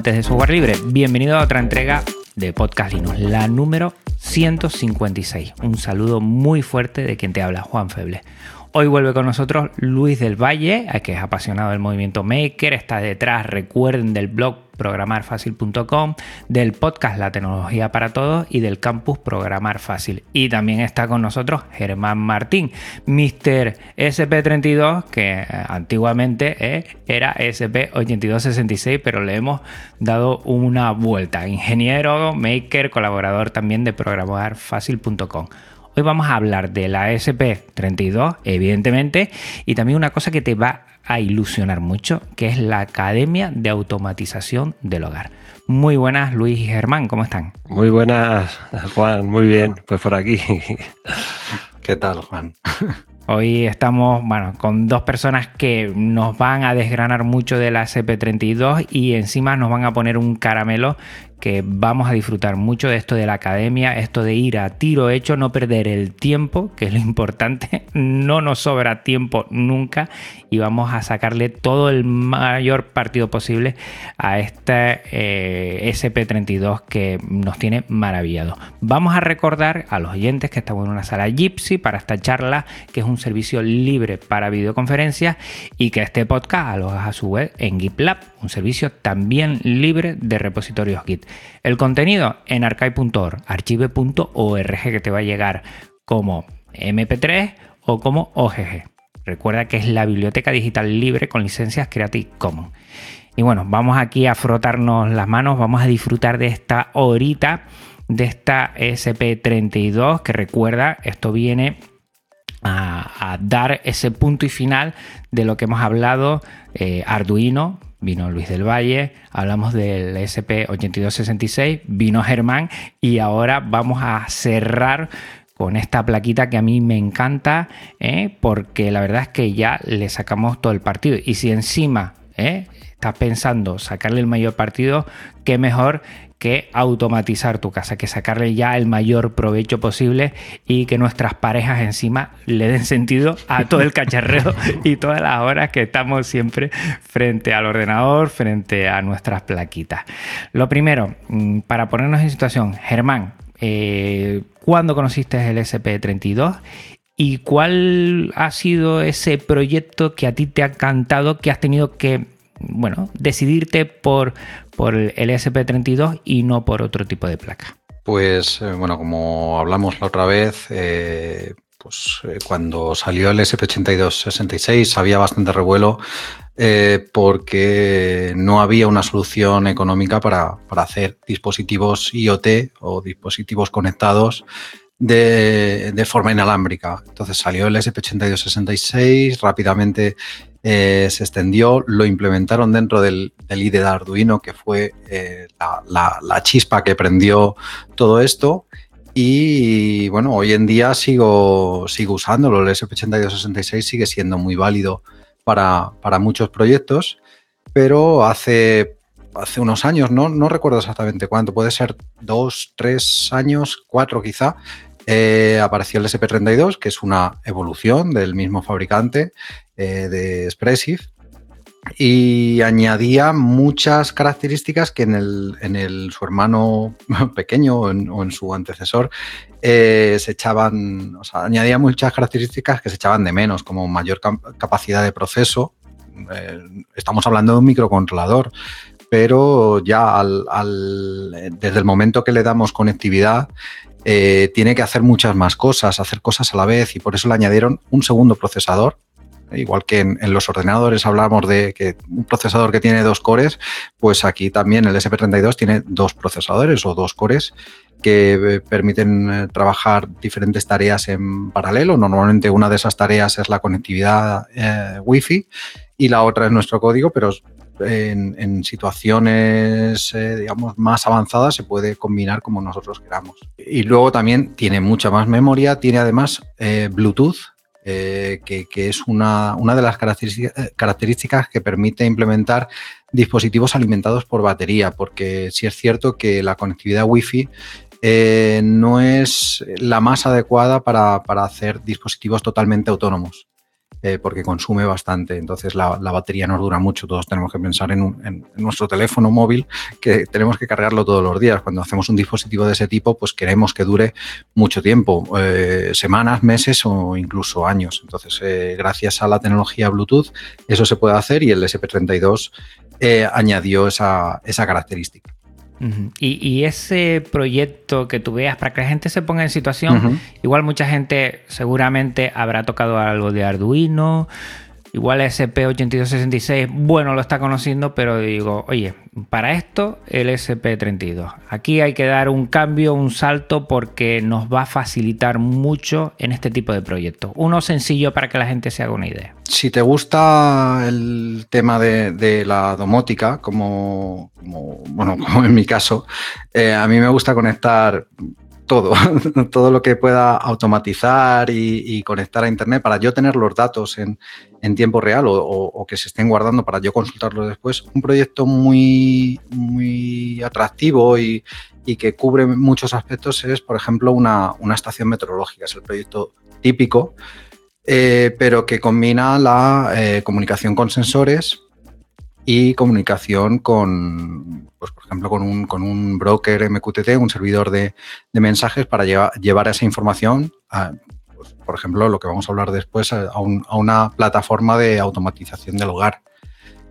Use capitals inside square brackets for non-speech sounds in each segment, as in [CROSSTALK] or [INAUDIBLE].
Amantes de software libre, bienvenido a otra entrega de Podcast Linux, la número 156. Un saludo muy fuerte de quien te habla, Juan Feble. Hoy vuelve con nosotros Luis del Valle, que es apasionado del movimiento Maker, está detrás, recuerden, del blog programarfacil.com, del podcast La tecnología para todos y del campus Programar Fácil. Y también está con nosotros Germán Martín, Mr. SP32, que eh, antiguamente eh, era SP8266, pero le hemos dado una vuelta. Ingeniero, maker, colaborador también de programarfacil.com. Hoy vamos a hablar de la SP32, evidentemente, y también una cosa que te va a ilusionar mucho, que es la Academia de Automatización del Hogar. Muy buenas, Luis y Germán, ¿cómo están? Muy buenas, Juan, muy bien, pues por aquí. ¿Qué tal, Juan? Hoy estamos bueno, con dos personas que nos van a desgranar mucho de la SP32 y encima nos van a poner un caramelo que vamos a disfrutar mucho de esto de la academia, esto de ir a tiro hecho, no perder el tiempo, que es lo [LAUGHS] importante, no nos sobra tiempo nunca y vamos a sacarle todo el mayor partido posible a este eh, SP32 que nos tiene maravillado. Vamos a recordar a los oyentes que estamos en una sala Gypsy para esta charla, que es un servicio libre para videoconferencias y que este podcast aloja a su web en GitLab, un servicio también libre de repositorios Git. El contenido en archive.org, archive.org que te va a llegar como MP3 o como OGG. Recuerda que es la biblioteca digital libre con licencias Creative Commons. Y bueno, vamos aquí a frotarnos las manos, vamos a disfrutar de esta horita de esta SP32 que recuerda, esto viene a, dar ese punto y final de lo que hemos hablado eh, Arduino, vino Luis del Valle, hablamos del SP8266, vino Germán y ahora vamos a cerrar con esta plaquita que a mí me encanta ¿eh? porque la verdad es que ya le sacamos todo el partido y si encima ¿eh? estás pensando sacarle el mayor partido, qué mejor que automatizar tu casa, que sacarle ya el mayor provecho posible y que nuestras parejas encima le den sentido a [LAUGHS] todo el cacharreo y todas las horas que estamos siempre frente al ordenador, frente a nuestras plaquitas. Lo primero, mm, para ponernos en situación, Germán, eh, ¿cuándo conociste el SP32? ¿Y cuál ha sido ese proyecto que a ti te ha encantado, que has tenido que bueno, decidirte por, por el SP32 y no por otro tipo de placa? Pues eh, bueno, como hablamos la otra vez, eh, pues eh, cuando salió el SP8266 había bastante revuelo porque no había una solución económica para, para, hacer dispositivos IoT o dispositivos conectados de, de, forma inalámbrica. Entonces salió el SP8266, rápidamente eh, se extendió, lo implementaron dentro del, del IDE de Arduino, que fue eh, la, chispa que prendió todo esto. Y bueno, hoy en día sigo, sigo usándolo. El SP8266 sigue siendo muy válido para, para muchos proyectos, pero hace, hace unos años, ¿no? no recuerdo exactamente cuánto, puede ser dos, tres años, cuatro quizá, eh, apareció el SP32, que es una evolución del mismo fabricante eh, de Expressive, y añadía muchas características que en, el, en el, su hermano [LAUGHS] pequeño o en, su antecesor eh, se echaban, o sea, añadía muchas características que se echaban de menos, como mayor capacidad de proceso. Eh, estamos hablando de un microcontrolador, pero ya al, desde el momento que le damos conectividad, tiene que hacer muchas más cosas, hacer cosas a la vez y por eso le añadieron un segundo procesador. Igual que en, los ordenadores hablamos de que un procesador que tiene dos cores, pues aquí también el SP32 tiene dos procesadores o dos cores que permiten trabajar diferentes tareas en paralelo. Normalmente una de esas tareas es la conectividad Wi-Fi y la otra es nuestro código, pero en, situaciones, eh, digamos, más avanzadas se puede combinar como nosotros queramos. Y luego también tiene mucha más memoria, tiene además eh, Bluetooth, eh, que, es una, una de las características, que permite implementar dispositivos alimentados por batería, porque sí es cierto que la conectividad Wi-Fi no es la más adecuada para, para, hacer dispositivos totalmente autónomos. Eh, porque consume bastante. Entonces la, batería nos dura mucho. Todos tenemos que pensar en, nuestro teléfono móvil que tenemos que cargarlo todos los días. Cuando hacemos un dispositivo de ese tipo, pues queremos que dure mucho tiempo, eh, semanas, meses o incluso años. Entonces, eh, gracias a la tecnología Bluetooth, eso se puede hacer y el SP32 añadió esa característica y, ese proyecto que tú veas, para que la gente se ponga en situación, igual mucha gente seguramente habrá tocado algo de Arduino, Igual SP8266, bueno, lo está conociendo, pero digo, oye, para esto el SP32. Aquí hay que dar un cambio, un salto, porque nos va a facilitar mucho en este tipo de proyectos. Uno sencillo para que la gente se haga una idea. Si te gusta el tema de, la domótica, como, bueno, [LAUGHS] como en mi caso, eh, a mí me gusta conectar todo, [LAUGHS] todo lo que pueda automatizar y, conectar a Internet para yo tener los datos en, tiempo real o, que se estén guardando para yo consultarlos después. Un proyecto muy, muy atractivo y, que cubre muchos aspectos es, por ejemplo, una, estación meteorológica. Es el proyecto típico, eh, pero que combina la eh, comunicación con sensores y comunicación con, pues, por ejemplo, con un, con un broker MQTT, un servidor de, mensajes para llevar esa información, a, pues, por ejemplo, lo que vamos a hablar después, a, una plataforma de automatización del hogar.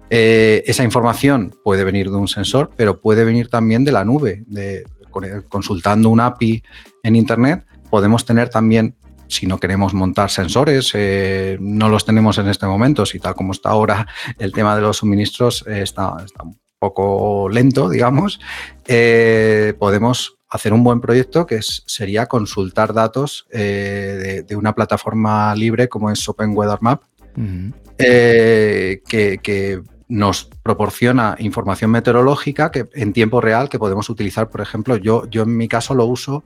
Eh, esa información puede venir de un sensor, pero puede venir también de la nube. De, consultando un API en Internet, podemos tener también si no queremos montar sensores, eh, no los tenemos en este momento, si tal como está ahora el tema de los suministros eh, está, un poco lento, digamos, eh, podemos hacer un buen proyecto que sería consultar datos de, una plataforma libre como es Open Weather Map, que, que nos proporciona información meteorológica que en tiempo real que podemos utilizar, por ejemplo, yo, yo en mi caso lo uso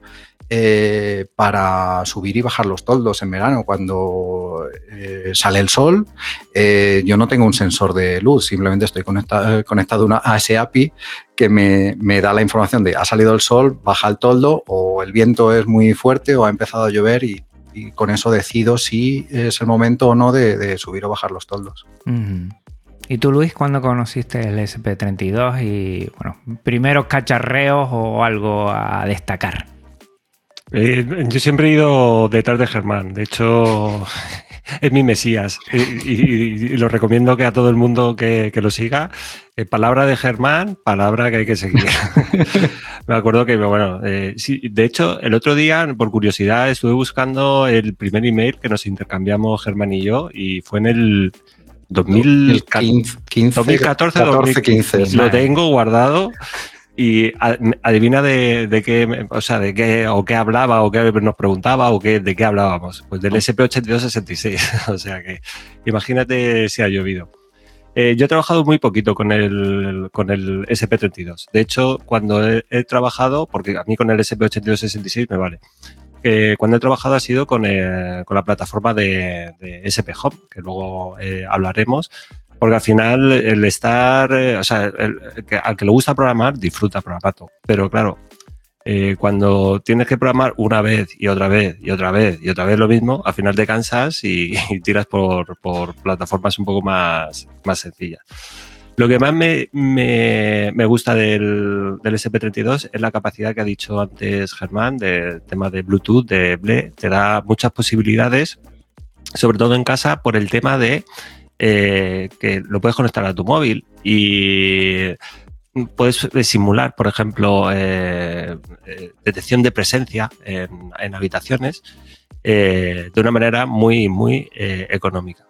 eh, para subir y bajar los toldos en verano. Cuando eh, sale el sol, eh, yo no tengo un sensor de luz, simplemente estoy conectado, conectado a ese API que me, da la información de ha salido el sol, baja el toldo o el viento es muy fuerte o ha empezado a llover y, con eso decido si es el momento o no de, subir o bajar los toldos. ¿Y tú, Luis, cuándo conociste el SP32 y, bueno, primeros cacharreos o algo a destacar? Eh, yo siempre he ido detrás de Germán. De hecho, es mi Mesías. Y, lo recomiendo que a todo el mundo que, lo siga. Eh, palabra de Germán, palabra que hay que seguir. [LAUGHS] Me acuerdo que, bueno, eh, de hecho, el otro día, por curiosidad, estuve buscando el primer email que nos intercambiamos Germán y yo, y fue en el 2015, 2014, 2015. Lo tengo guardado y adivina de, qué, o sea, de qué, o qué hablaba, o qué nos preguntaba, o qué, de qué hablábamos. Pues del SP8266. [LAUGHS] o sea que imagínate si ha llovido. Eh, yo he trabajado muy poquito con el, con el SP32. De hecho, cuando he, trabajado, porque a mí con el SP8266 me vale, cuando he trabajado ha sido con, eh, con la plataforma de, SP Home, que luego eh, hablaremos, porque al final el estar, eh, o sea, al que le gusta programar, disfruta programando. Pero claro, cuando tienes que programar una vez y otra vez y otra vez y otra vez lo mismo, al final te cansas y, [LAUGHS] tiras por, por, plataformas un poco más, más sencillas. Lo que más me, gusta del, SP32 es la capacidad que ha dicho antes Germán del tema de Bluetooth, de BLE. Te da muchas posibilidades, sobre todo en casa, por el tema de eh, que lo puedes conectar a tu móvil y puedes simular, por ejemplo, eh, eh, detección de presencia en, habitaciones de una manera muy, muy económica.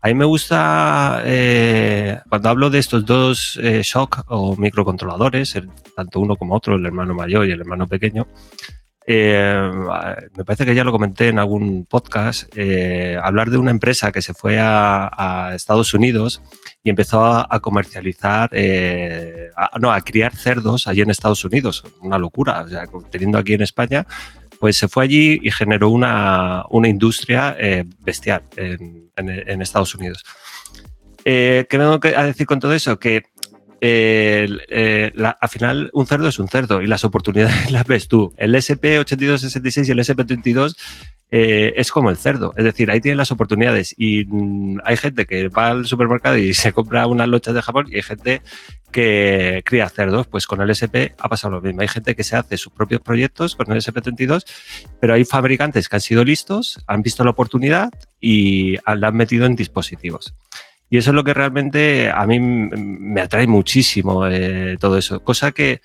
A mí me gusta, eh, cuando hablo de estos dos eh, shock o microcontroladores, tanto uno como otro, el hermano mayor y el hermano pequeño, eh, me parece que ya lo comenté en algún podcast, hablar de una empresa que se fue a, Estados Unidos y empezó a, comercializar, no, a criar cerdos allí en Estados Unidos. Una locura, o sea, teniendo aquí en España pues se fue allí y generó una, industria eh, bestial Estados Unidos. Eh, ¿Qué tengo que decir con todo eso? Que eh, al final un cerdo es un cerdo y las oportunidades [LAUGHS] las ves tú. El SP8266 y el SP32 eh, es como el cerdo. Es decir, ahí tienen las oportunidades y mm, hay gente que va al supermercado y se compra unas lochas de Japón y hay gente que cría cerdos. Pues con el SP ha pasado lo mismo. Hay gente que se hace sus propios proyectos con el SP32, pero hay fabricantes que han sido listos, han visto la oportunidad y la han metido en dispositivos. Y eso es lo que realmente a mí me atrae muchísimo eh, todo eso. Cosa que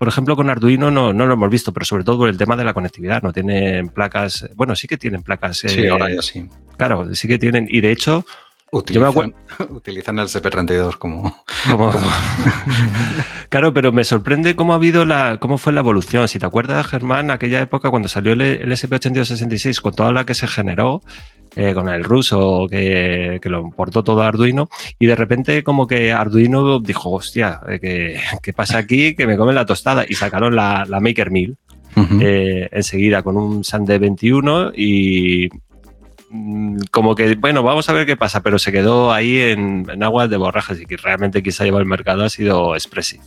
por ejemplo, con Arduino no, no, lo hemos visto, pero sobre todo por el tema de la conectividad. No tienen placas, bueno, sí que tienen placas. Sí, ahora ya sí. Claro, sí que tienen. Y de hecho, Utilizan, [LAUGHS] utilizan, el CP32 como... como... [LAUGHS] claro, pero me sorprende cómo ha habido la, cómo fue la evolución. Si te acuerdas, Germán, aquella época cuando salió el, el SP8266 con toda la que se generó, eh, con el ruso que, que, lo importó todo a Arduino y de repente como que Arduino dijo, hostia, eh, ¿qué, pasa aquí? Que me comen la tostada y sacaron la, la Maker 1000 eh, enseguida con un SAND 21 y mm, como que, bueno, vamos a ver qué pasa, pero se quedó ahí en, en aguas de borrajas y que realmente ha llevado el mercado ha sido Expressive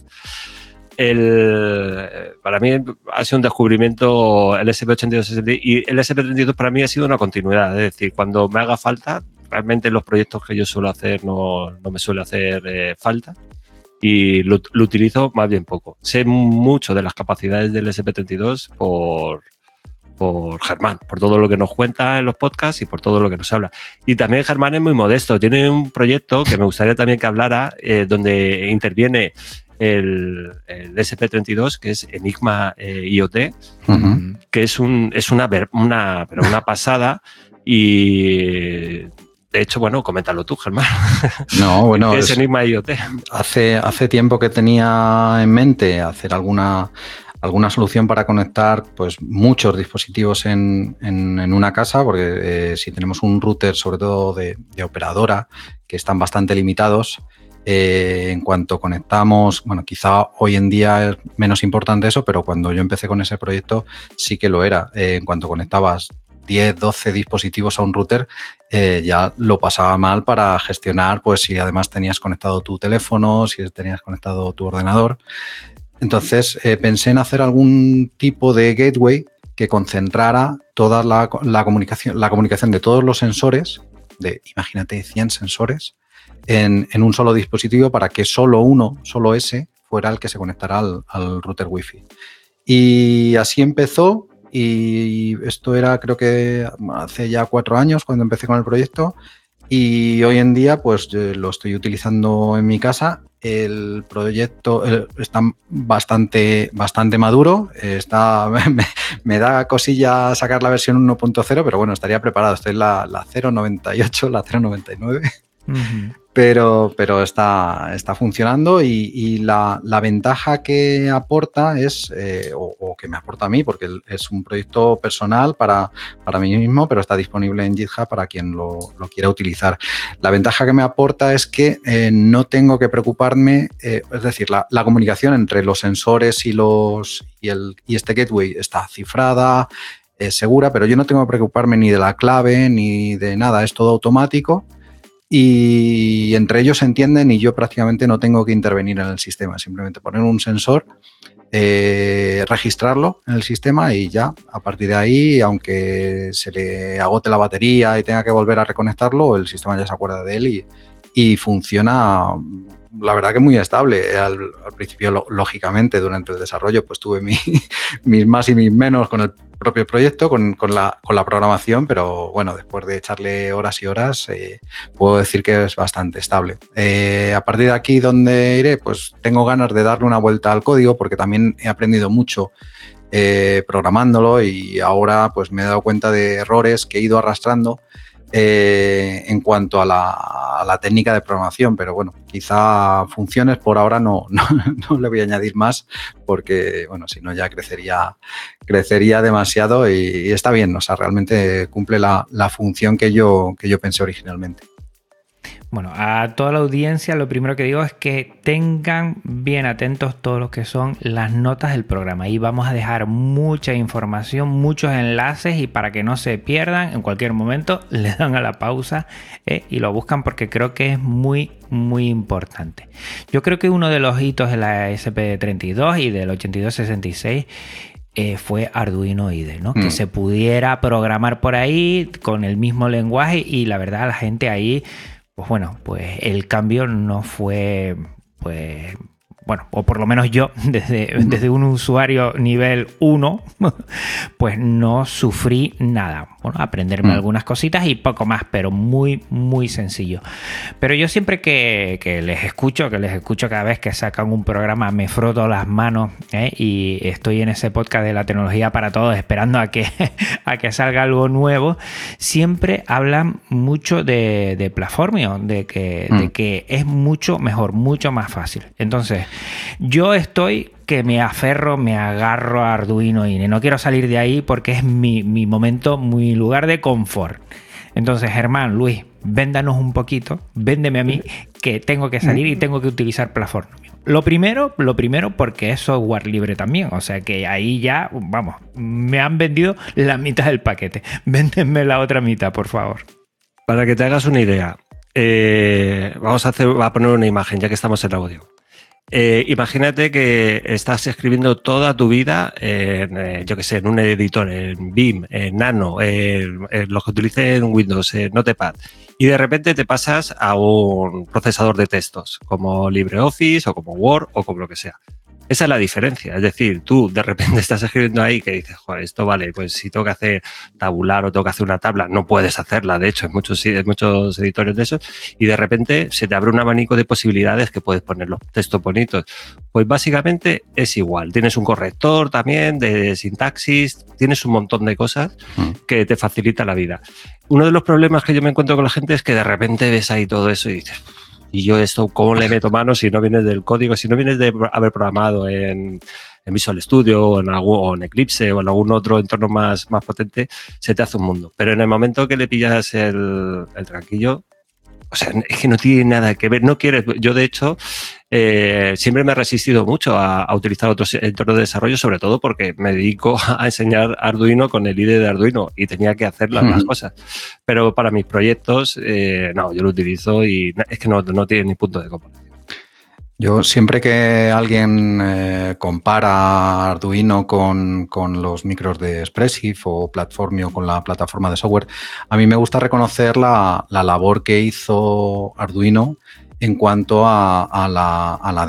el, para mí ha sido un descubrimiento el SP8260 y el SP32 para mí ha sido una continuidad. Es decir, cuando me haga falta, realmente los proyectos que yo suelo hacer no, no me suele hacer eh, falta y lo, utilizo más bien poco. Sé mucho de las capacidades del SP32 por, por Germán, por todo lo que nos cuenta en los podcasts y por todo lo que nos habla. Y también Germán es muy modesto, tiene un proyecto que me gustaría también que hablara, eh, donde interviene el, SP32, que es Enigma eh, IoT, que es, un, es una, una, pero una pasada y de hecho, bueno, coméntalo tú, Germán. [LAUGHS] No, bueno. es, Enigma IoT? Hace, hace tiempo que tenía en mente hacer alguna, alguna solución para conectar pues, muchos dispositivos en, una casa, porque eh, si tenemos un router, sobre todo de, de, operadora, que están bastante limitados, eh, en cuanto conectamos, bueno, quizá hoy en día es menos importante eso, pero cuando yo empecé con ese proyecto sí que lo era. Eh, en cuanto conectabas 10, 12 dispositivos a un router, eh, ya lo pasaba mal para gestionar, pues si además tenías conectado tu teléfono, si tenías conectado tu ordenador. Entonces pensé en hacer algún tipo de gateway que concentrara toda la, comunicación, la comunicación de todos los sensores, de imagínate 100 sensores, en, un solo dispositivo para que solo uno, solo ese, fuera el que se conectara al, router Wi-Fi. Y así empezó y esto era creo que hace ya cuatro años cuando empecé con el proyecto y hoy en día pues lo estoy utilizando en mi casa. El proyecto está bastante, bastante maduro, está, [LAUGHS] me, da cosilla sacar la versión 1.0, pero bueno, estaría preparado. Estoy en la, la 0.98, la 0.99 pero, pero está, está funcionando y, la, ventaja que aporta es, eh, o, que me aporta a mí, porque es un proyecto personal para, para mí mismo, pero está disponible en GitHub para quien lo, quiera utilizar. La ventaja que me aporta es que eh, no tengo que preocuparme, eh, es decir, la, comunicación entre los sensores y, los, y, el, y este gateway está cifrada, segura, pero yo no tengo que preocuparme ni de la clave ni de nada, es todo automático y entre ellos se entienden y yo prácticamente no tengo que intervenir en el sistema, simplemente poner un sensor, eh, registrarlo en el sistema y ya, a partir de ahí, aunque se le agote la batería y tenga que volver a reconectarlo, el sistema ya se acuerda de él y, y funciona la verdad que muy estable. Al, principio, lógicamente, durante el desarrollo, pues tuve [LAUGHS] mis más y mis menos con el propio proyecto, con, la, programación, pero bueno, después de echarle horas y horas, eh, puedo decir que es bastante estable. Eh, a partir de aquí, ¿dónde iré? Pues tengo ganas de darle una vuelta al código porque también he aprendido mucho eh, programándolo y ahora pues me he dado cuenta de errores que he ido arrastrando eh, en cuanto a la, técnica de programación, pero bueno, quizá funciones por ahora [LAUGHS] no, no, le voy a añadir más porque, bueno, si no ya crecería, crecería demasiado y, está bien, o sea, realmente cumple la, la función que yo, que yo pensé originalmente. Bueno, a toda la audiencia lo primero que digo es que tengan bien atentos todos los que son las notas del programa. Ahí vamos a dejar mucha información, muchos enlaces y para que no se pierdan, en cualquier momento [LAUGHS] le dan a la pausa eh, y lo buscan porque creo que es muy, muy importante. Yo creo que uno de los hitos de la SP32 y del 8266 eh, fue Arduino IDE, ¿no? Que mm. se pudiera programar por ahí con el mismo lenguaje y la verdad la gente ahí pues bueno, pues el cambio no fue pues bueno, o por lo menos yo, [LAUGHS] desde, desde un usuario nivel 1, [LAUGHS] pues no sufrí nada. Bueno, aprenderme mm. algunas cositas y poco más, pero muy, muy sencillo. Pero yo siempre que, les escucho, que les escucho cada vez que sacan un programa, me froto las manos ¿eh? y estoy en ese podcast de la tecnología para todos, esperando a que, [LAUGHS] a que salga algo nuevo, siempre hablan mucho de, de Platformio, de que, de mm. que es mucho mejor, mucho más fácil. Entonces, yo estoy que me aferro, me agarro a Arduino y no quiero salir de ahí porque es mi, momento, mi lugar de confort. Entonces, Germán, Luis, véndanos un poquito, véndeme a mí que tengo que salir y tengo que utilizar Platform. Lo primero, lo primero porque es software libre también, o sea que ahí ya, vamos, me han vendido la mitad del paquete. [LAUGHS] Véndenme la otra mitad, por favor. Para que te hagas una idea, eh, vamos a, hacer, a poner una imagen ya que estamos en audio. Eh, imagínate que estás escribiendo toda tu vida en, eh, yo que sé, en un editor, en BIM, en Nano, en, lo que utilice en Windows, en Notepad, y de repente te pasas a un procesador de textos, como LibreOffice o como Word o como lo que sea. Esa es la diferencia. Es decir, tú de repente [LAUGHS] estás escribiendo ahí que dices, joder, esto vale, pues si tengo que hacer tabular o tengo que hacer una tabla, no puedes hacerla, de hecho, en muchos, en muchos editores de esos, y de repente se te abre un abanico de posibilidades que puedes poner los textos bonitos. Pues básicamente es igual. Tienes un corrector también de sintaxis, tienes un montón de cosas mm. que te facilita la vida. Uno de los problemas que yo me encuentro con la gente es que de repente ves ahí todo eso y dices, y yo esto, ¿cómo le meto mano si no vienes del código, si no vienes de haber programado en, Visual Studio o en, algún, en Eclipse o en algún otro entorno más, más potente, se te hace un mundo. Pero en el momento que le pillas el, el tranquillo, o sea, es que no tiene nada que ver. No quieres. Yo, de hecho, eh, siempre me he resistido mucho a, utilizar otros entornos de desarrollo, sobre todo porque me dedico [LAUGHS] a enseñar Arduino con el IDE de Arduino y tenía que hacer las, cosas. Pero para mis proyectos, eh, no, yo lo utilizo y es que no, no tiene ni punto de comparación. Yo siempre que alguien eh, compara Arduino con, los micros de Expressive o Platformio con la plataforma de software, a mí me gusta reconocer la, labor que hizo Arduino en cuanto a, la,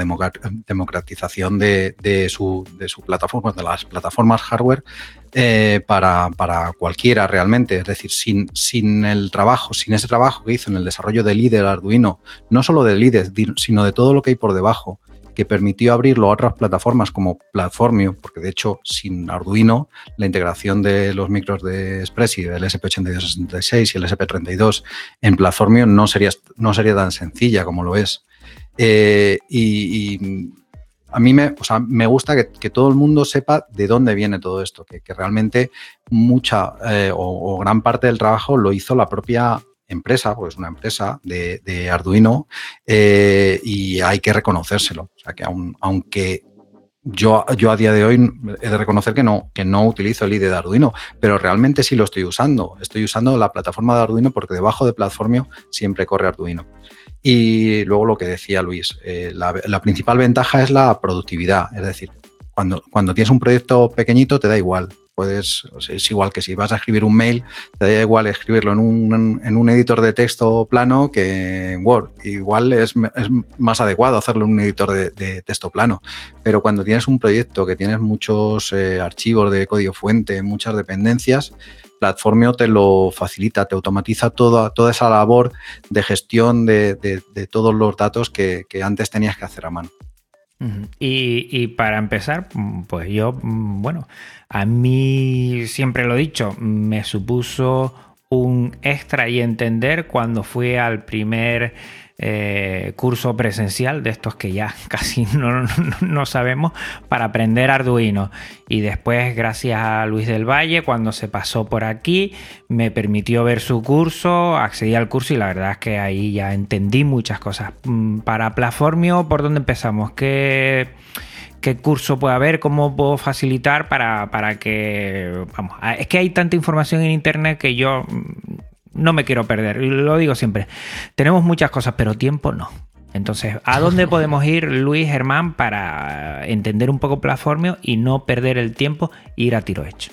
democratización de, su, de su plataforma, de las plataformas hardware eh, para, cualquiera realmente. Es decir, sin, sin el trabajo, sin ese trabajo que hizo en el desarrollo del IDE, Arduino, no solo del IDE, sino de todo lo que hay por debajo, que permitió abrirlo a otras plataformas como Platformio, porque de hecho sin Arduino la integración de los micros de Expressi, del SP8266 y el SP32 en Platformio no sería, no sería tan sencilla como lo es. Eh, y a mí me, me gusta que, todo el mundo sepa de dónde viene todo esto, que, realmente mucha eh, o, gran parte del trabajo lo hizo la propia empresa, pues una empresa de, Arduino, eh, y hay que reconocérselo. O sea, que aunque yo, yo a día de hoy he de reconocer que no, que no utilizo el IDE de Arduino, pero realmente sí lo estoy usando. Estoy usando la plataforma de Arduino porque debajo de Platformio siempre corre Arduino. Y luego lo que decía Luis, eh, la, principal ventaja es la productividad, es decir, cuando, cuando tienes un proyecto pequeñito te da igual, puedes, es igual que si vas a escribir un mail, te da igual escribirlo en un, en un editor de texto plano que en Word. Igual es, es más adecuado hacerlo en un editor de, texto plano. Pero cuando tienes un proyecto que tienes muchos eh, archivos de código fuente, muchas dependencias, Platformio te lo facilita, te automatiza toda, toda esa labor de gestión de, todos los datos que, antes tenías que hacer a mano. Y, para empezar, pues yo, bueno, a mí siempre lo he dicho, me supuso un extra y entender cuando fui al primer eh, curso presencial de estos que ya [LAUGHS] casi no, sabemos para aprender Arduino. Y después, gracias a Luis del Valle, cuando se pasó por aquí, me permitió ver su curso, accedí al curso y la verdad es que ahí ya entendí muchas cosas. Mm, para Plaformio, ¿por dónde empezamos? ¿Qué qué curso puede haber, cómo puedo facilitar para, para, que... Vamos, es que hay tanta información en Internet que yo mm, no me quiero perder. Lo digo siempre, tenemos muchas cosas, pero tiempo no. Entonces, ¿a dónde [LAUGHS] podemos ir, Luis, Germán, para entender un poco Platformio y no perder el tiempo e ir a tiro hecho?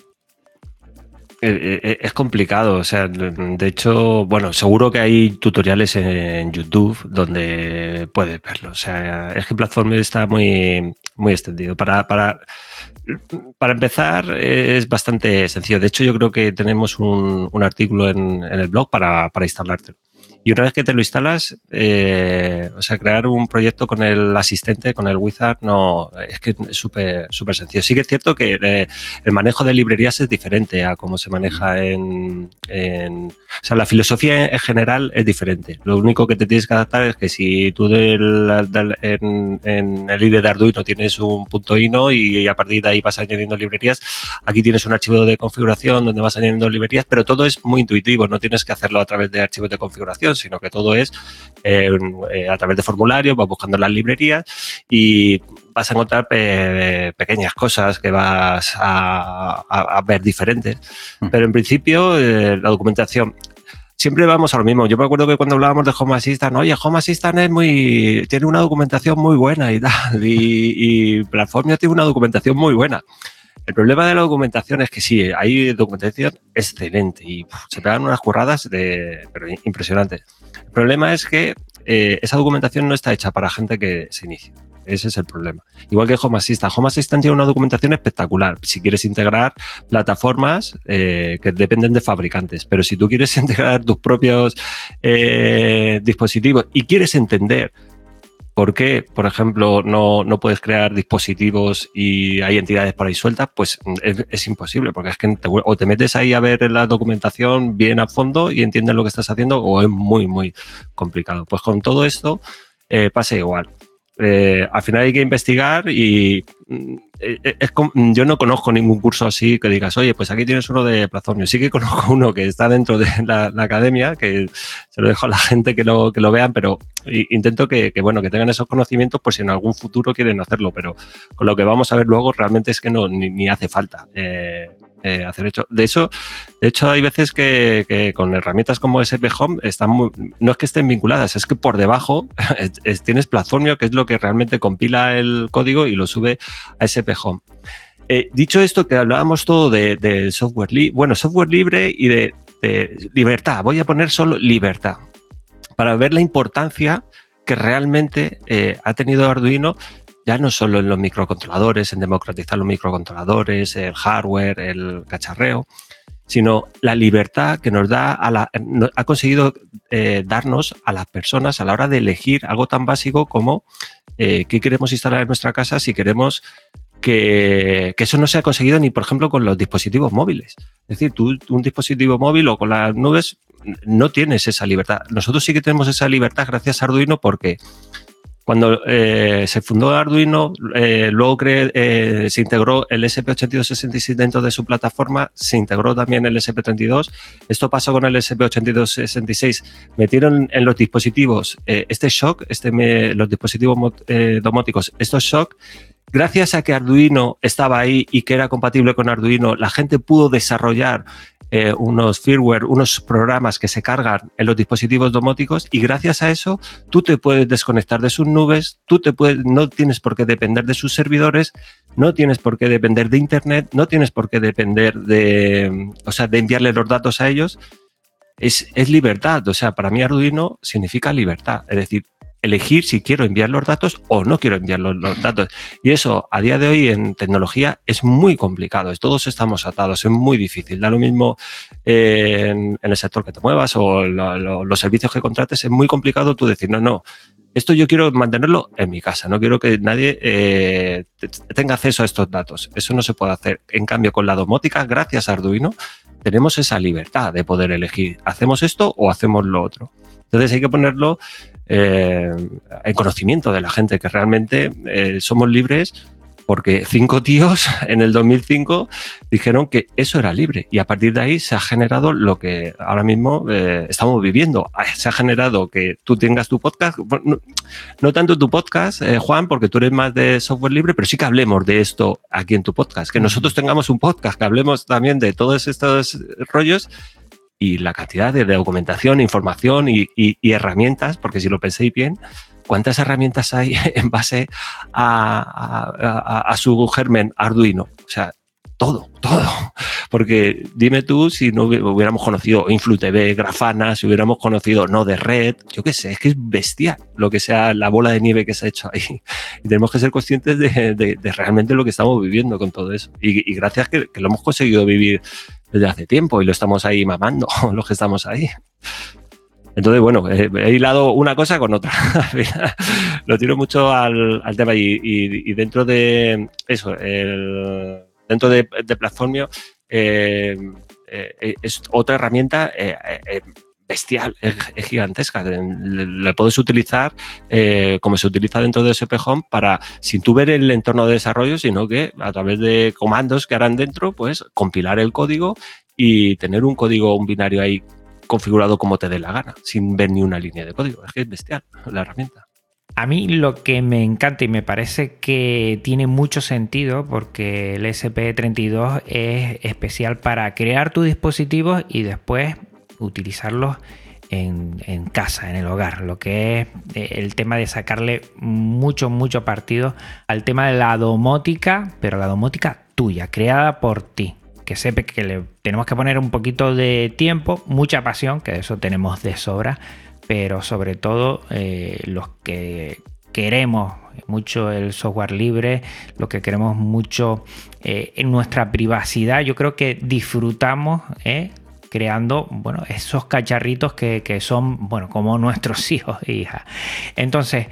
Eh, eh, es complicado, o sea, de hecho, bueno, seguro que hay tutoriales en YouTube donde puedes verlo. O sea, es que Platform está muy, muy extendido. Para, para, para empezar, es bastante sencillo. De hecho, yo creo que tenemos un, artículo en, el blog para, para instalártelo. Y una vez que te lo instalas, eh, o sea, crear un proyecto con el asistente, con el wizard, no, es que es súper súper sencillo. Sí que es cierto que eh, el manejo de librerías es diferente a cómo se maneja en, O sea, la filosofía en general es diferente. Lo único que te tienes que adaptar es que si tú del, en, el IDE de Arduino tienes un punto INO y a partir de ahí vas añadiendo librerías, aquí tienes un archivo de configuración donde vas añadiendo librerías, pero todo es muy intuitivo, no tienes que hacerlo a través de archivos de configuración sino que todo es eh, eh, a través de formularios, vas buscando las librerías y vas a encontrar pequeñas cosas que vas a, ver diferentes. Mm. Pero en principio, eh, la documentación siempre vamos a lo mismo. Yo me acuerdo que cuando hablábamos de Home Assistant, oye, Home Assistant es muy, tiene una documentación muy buena y tal, [LAUGHS] y, y Platformio tiene una documentación muy buena. El problema de la documentación es que sí, hay documentación excelente y se pegan unas curradas de, pero impresionantes. El problema es que eh, esa documentación no está hecha para gente que se inicia. Ese es el problema. Igual que Home Assistant. Home Assistant tiene una documentación espectacular. Si quieres integrar plataformas eh, que dependen de fabricantes, pero si tú quieres [LAUGHS] integrar tus propios eh, dispositivos y quieres entender ¿Por qué, por ejemplo, no, no, puedes crear dispositivos y hay entidades por ahí sueltas? Pues es, imposible, porque es que o te metes ahí a ver la documentación bien a fondo y entiendes lo que estás haciendo, o es muy, muy complicado. Pues con todo esto eh, pasa igual. Eh, al final hay que investigar y mm, eh, es, yo no conozco ningún curso así que digas, oye, pues aquí tienes uno de Plazonio. Sí que [LAUGHS] conozco uno que está dentro de la, academia, que se lo dejo a la gente que lo, que lo vean, pero intento que, bueno, que tengan esos conocimientos por si en algún futuro quieren hacerlo, pero con lo que vamos a ver luego realmente es que no, ni, hace falta. Eh, hacer hecho. De hecho, de hecho, hay veces que, con herramientas como SP Home están no es que estén vinculadas, es que por debajo [LAUGHS] tienes Platformio, que es lo que realmente compila el código y lo sube a SP Home. Eh, dicho esto, que hablábamos todo de, software libre, bueno, software libre y de, libertad. Voy a poner solo libertad para ver la importancia que realmente eh, ha tenido Arduino ya no solo en los microcontroladores, en democratizar los microcontroladores, el hardware, el cacharreo, sino la libertad que nos da a la, ha conseguido eh, darnos a las personas a la hora de elegir algo tan básico como eh, qué queremos instalar en nuestra casa si queremos que, que, eso no se ha conseguido ni, por ejemplo, con los dispositivos móviles. Es decir, tú un dispositivo móvil o con las nubes no tienes esa libertad. Nosotros sí que tenemos esa libertad gracias a Arduino porque cuando eh, se fundó Arduino, eh, luego eh, se integró el SP8266 dentro de su plataforma, se integró también el SP32. Esto pasó con el SP8266. Metieron en los dispositivos este shock, este los dispositivos domóticos, estos shock. Gracias a que Arduino estaba ahí y que era compatible con Arduino, la gente pudo desarrollar eh, unos firmware, unos programas que se cargan en los dispositivos domóticos y gracias a eso tú te puedes desconectar de sus nubes, tú te puedes, no tienes por qué depender de sus servidores, no tienes por qué depender de Internet, no tienes por qué depender de, o sea, de enviarle los datos a ellos. Es, es libertad, o sea, para mí Arduino significa libertad, es decir, elegir si quiero enviar los datos o no quiero enviar los, datos. Y eso a día de hoy en tecnología es muy complicado. Todos estamos atados, es muy difícil. Da lo mismo eh, en, el sector que te muevas o los servicios que contrates. Es muy complicado tú decir, no, no, esto yo quiero mantenerlo en mi casa, no quiero que nadie eh, tenga acceso a estos datos. Eso no se puede hacer. En cambio, con la domótica, gracias a Arduino, tenemos esa libertad de poder elegir, ¿hacemos esto o hacemos lo otro? Entonces hay que ponerlo eh, en conocimiento de la gente, que realmente eh, somos libres porque cinco tíos [LAUGHS] en el 2005 dijeron que eso era libre. Y a partir de ahí se ha generado lo que ahora mismo eh, estamos viviendo. Ah, se ha generado que tú tengas tu podcast, no, tanto tu podcast, eh, Juan, porque tú eres más de software libre, pero sí que hablemos de esto aquí en tu podcast, que nosotros tengamos un podcast, que hablemos también de todos estos rollos y la cantidad de documentación, información y herramientas, porque si lo penséis bien, ¿Cuántas herramientas hay [LAUGHS] en base a, su germen Arduino? O sea, todo, todo. Porque dime tú si no hubiéramos conocido InfluTV, Grafana, si hubiéramos conocido no de Red, yo qué sé, es que es bestial lo que sea la bola de nieve que se ha hecho ahí. Y tenemos que ser conscientes de, realmente lo que estamos viviendo con todo eso. Y, gracias que, que, lo hemos conseguido vivir desde hace tiempo y lo estamos ahí mamando, [LAUGHS] los que estamos ahí. Entonces, bueno, he hilado una cosa con otra. [LAUGHS] Lo tiro mucho al, tema y, dentro de eso, dentro de, Platformio, eh, eh, es otra herramienta eh, bestial, es, gigantesca. Le, puedes utilizar como se utiliza dentro de SP Home para, sin tú ver el entorno de desarrollo, sino que a través de comandos que harán dentro, pues compilar el código y tener un código, un binario ahí configurado como te dé la gana, sin ver ni una línea de código. Es que es bestial la herramienta. A mí lo que me encanta y me parece que tiene mucho sentido porque el SP32 es especial para crear tus dispositivos y después utilizarlos en, casa, en el hogar, lo que es eh, el tema de sacarle mucho, mucho partido al tema de la domótica, pero la domótica tuya, creada por ti que sepa que le tenemos que poner un poquito de tiempo, mucha pasión, que eso tenemos de sobra, pero sobre todo eh, los que queremos mucho el software libre, los que queremos mucho eh, en nuestra privacidad, yo creo que disfrutamos creando bueno, esos cacharritos que, que, son bueno, como nuestros [LAUGHS] hijos e hijas. Entonces,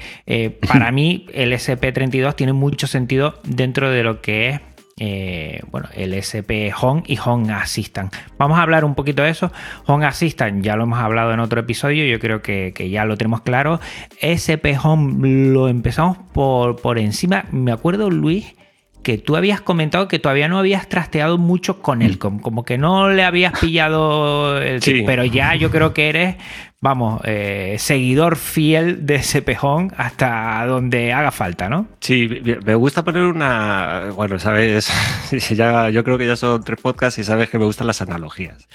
para [LAUGHS] mí el SP32 tiene mucho sentido dentro de lo que es eh, bueno, el SP Home y Home Assistant. Vamos a hablar un poquito de eso. Home Assistant ya lo hemos hablado en otro episodio, yo creo que, ya lo tenemos claro. SP Home lo empezamos por, por encima. Me acuerdo, Luis, que tú habías comentado que todavía no habías trasteado mucho con él, mm. como, que no le habías pillado el pero ya yo creo que eres vamos, eh, seguidor fiel de ese pejón hasta donde haga falta, ¿no? Sí, me gusta poner una. Bueno, sabes, [LAUGHS] ya, yo creo que ya son tres podcasts y sabes que me gustan las analogías.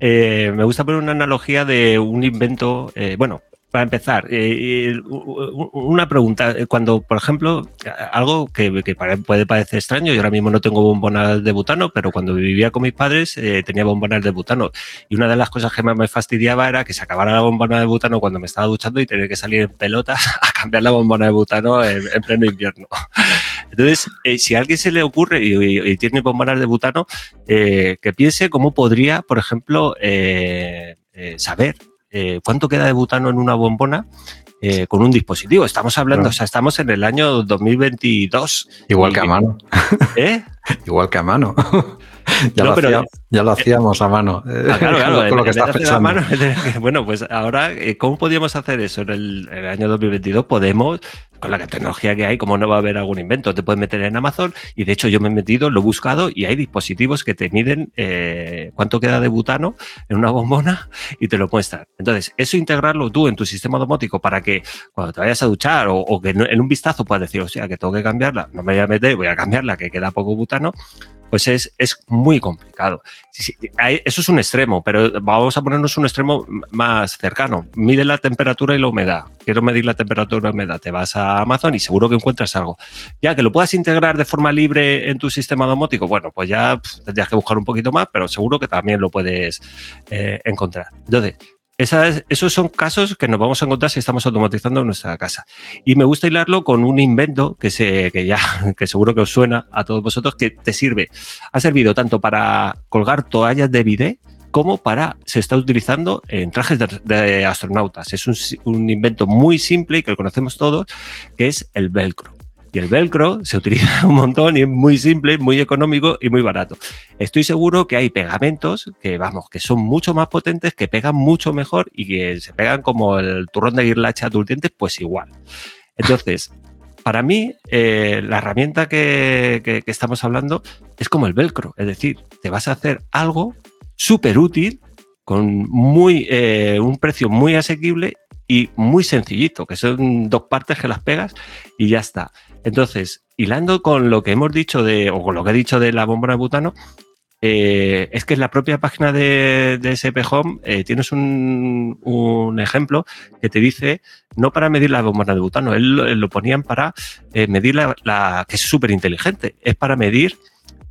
Eh, me gusta poner una analogía de un invento. Eh, bueno, para empezar, eh, eh, una pregunta. Cuando, por ejemplo, algo que, puede parecer extraño, yo ahora mismo no tengo bombonas de butano, pero cuando vivía con mis padres eh, tenía bombonas de butano. Y una de las cosas que más me fastidiaba era que se acabara la bombona de butano cuando me estaba duchando y tener que salir en pelotas [LAUGHS] a cambiar la bombona de butano en, pleno invierno. [LAUGHS] Entonces, si a alguien se le ocurre y, tiene bombonas de butano, que piense cómo podría, por ejemplo, saber eh, cuánto queda de butano en una bombona eh, con un dispositivo. Estamos hablando, o sea, estamos en el año 2022. Igual que a mano. [LAUGHS] ¿Eh? Igual que a mano. [LAUGHS] Ya, lo, hacíamos, ya lo hacíamos a mano. Ah, claro, claro. [LAUGHS] lo que estás pensando. bueno, pues ahora, ¿cómo podríamos hacer eso en el, en el año 2022? Podemos con la tecnología que hay, como no va a haber algún invento? Te puedes meter en Amazon y de hecho yo me he metido, lo he buscado y hay dispositivos que te miden eh, cuánto queda de butano en una bombona y te lo muestran. Entonces, eso integrarlo tú en tu sistema domótico para que cuando te vayas a duchar o, que en un vistazo puedas decir, o sea, que tengo que cambiarla, no me voy a meter, voy a cambiarla, que queda poco butano, pues es, es muy complicado. Eso es un extremo, pero vamos a ponernos un extremo más cercano. Mide la temperatura y la humedad. Quiero medir la temperatura y la humedad. Te vas a Amazon y seguro que encuentras algo. Ya que lo puedas integrar de forma libre en tu sistema domótico, bueno, pues ya tendrías que buscar un poquito más, pero seguro que también lo puedes eh, encontrar. Entonces, esos son casos que nos vamos a encontrar si estamos automatizando nuestra casa. Y me gusta hilarlo con un invento que, se, que ya, [LAUGHS] que seguro que os suena a todos vosotros, que te sirve. Ha servido tanto para colgar toallas de bidet como para, se está utilizando en trajes de, astronautas. Es un, un invento muy simple y que lo conocemos todos, que es el velcro. Y el velcro se utiliza [LAUGHS] un montón y es muy simple, muy económico y muy barato. Estoy seguro que hay pegamentos que, vamos, que son mucho más potentes, que pegan mucho mejor y que se pegan como el turrón de guirlacha a tus dientes, pues igual. Entonces, [LAUGHS] para mí, eh, la herramienta que, estamos hablando es como el velcro. Es decir, te vas a hacer algo súper útil con muy, eh, un precio muy asequible y muy sencillito, que son dos partes que las pegas y ya está. Entonces, hilando con lo que hemos dicho de, o con lo que he dicho de la bombona de butano, eh, es que en la propia página de, SP Home eh, tienes un, ejemplo que te dice no para medir la bombona de butano, él, lo ponían para eh, medir la, que es súper inteligente, es para medir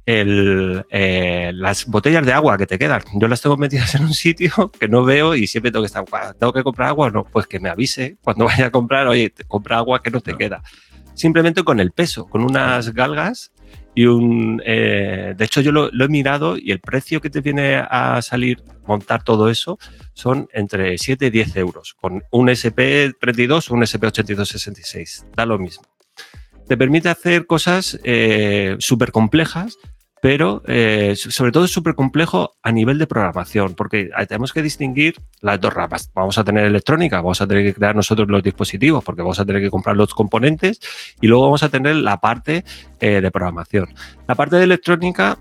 las botellas de agua que te quedan. Yo las tengo metidas en un sitio que no veo y siempre tengo que estar, ¿tengo que comprar agua? No, pues que me avise cuando vaya a comprar, oye, compra agua que no te queda. Simplemente con el peso, con unas galgas y un, eh, de hecho, yo lo, he mirado y el precio que te viene a salir montar todo eso son entre 7 y 10 euros, con un SP32 o un SP8266. Da lo mismo. Te permite hacer cosas eh, súper complejas pero eh, sobre todo es súper complejo a nivel de programación, porque tenemos que distinguir las dos ramas. Vamos a tener electrónica, vamos a tener que crear nosotros los dispositivos, porque vamos a tener que comprar los componentes, y luego vamos a tener la parte eh, de programación. La parte de electrónica,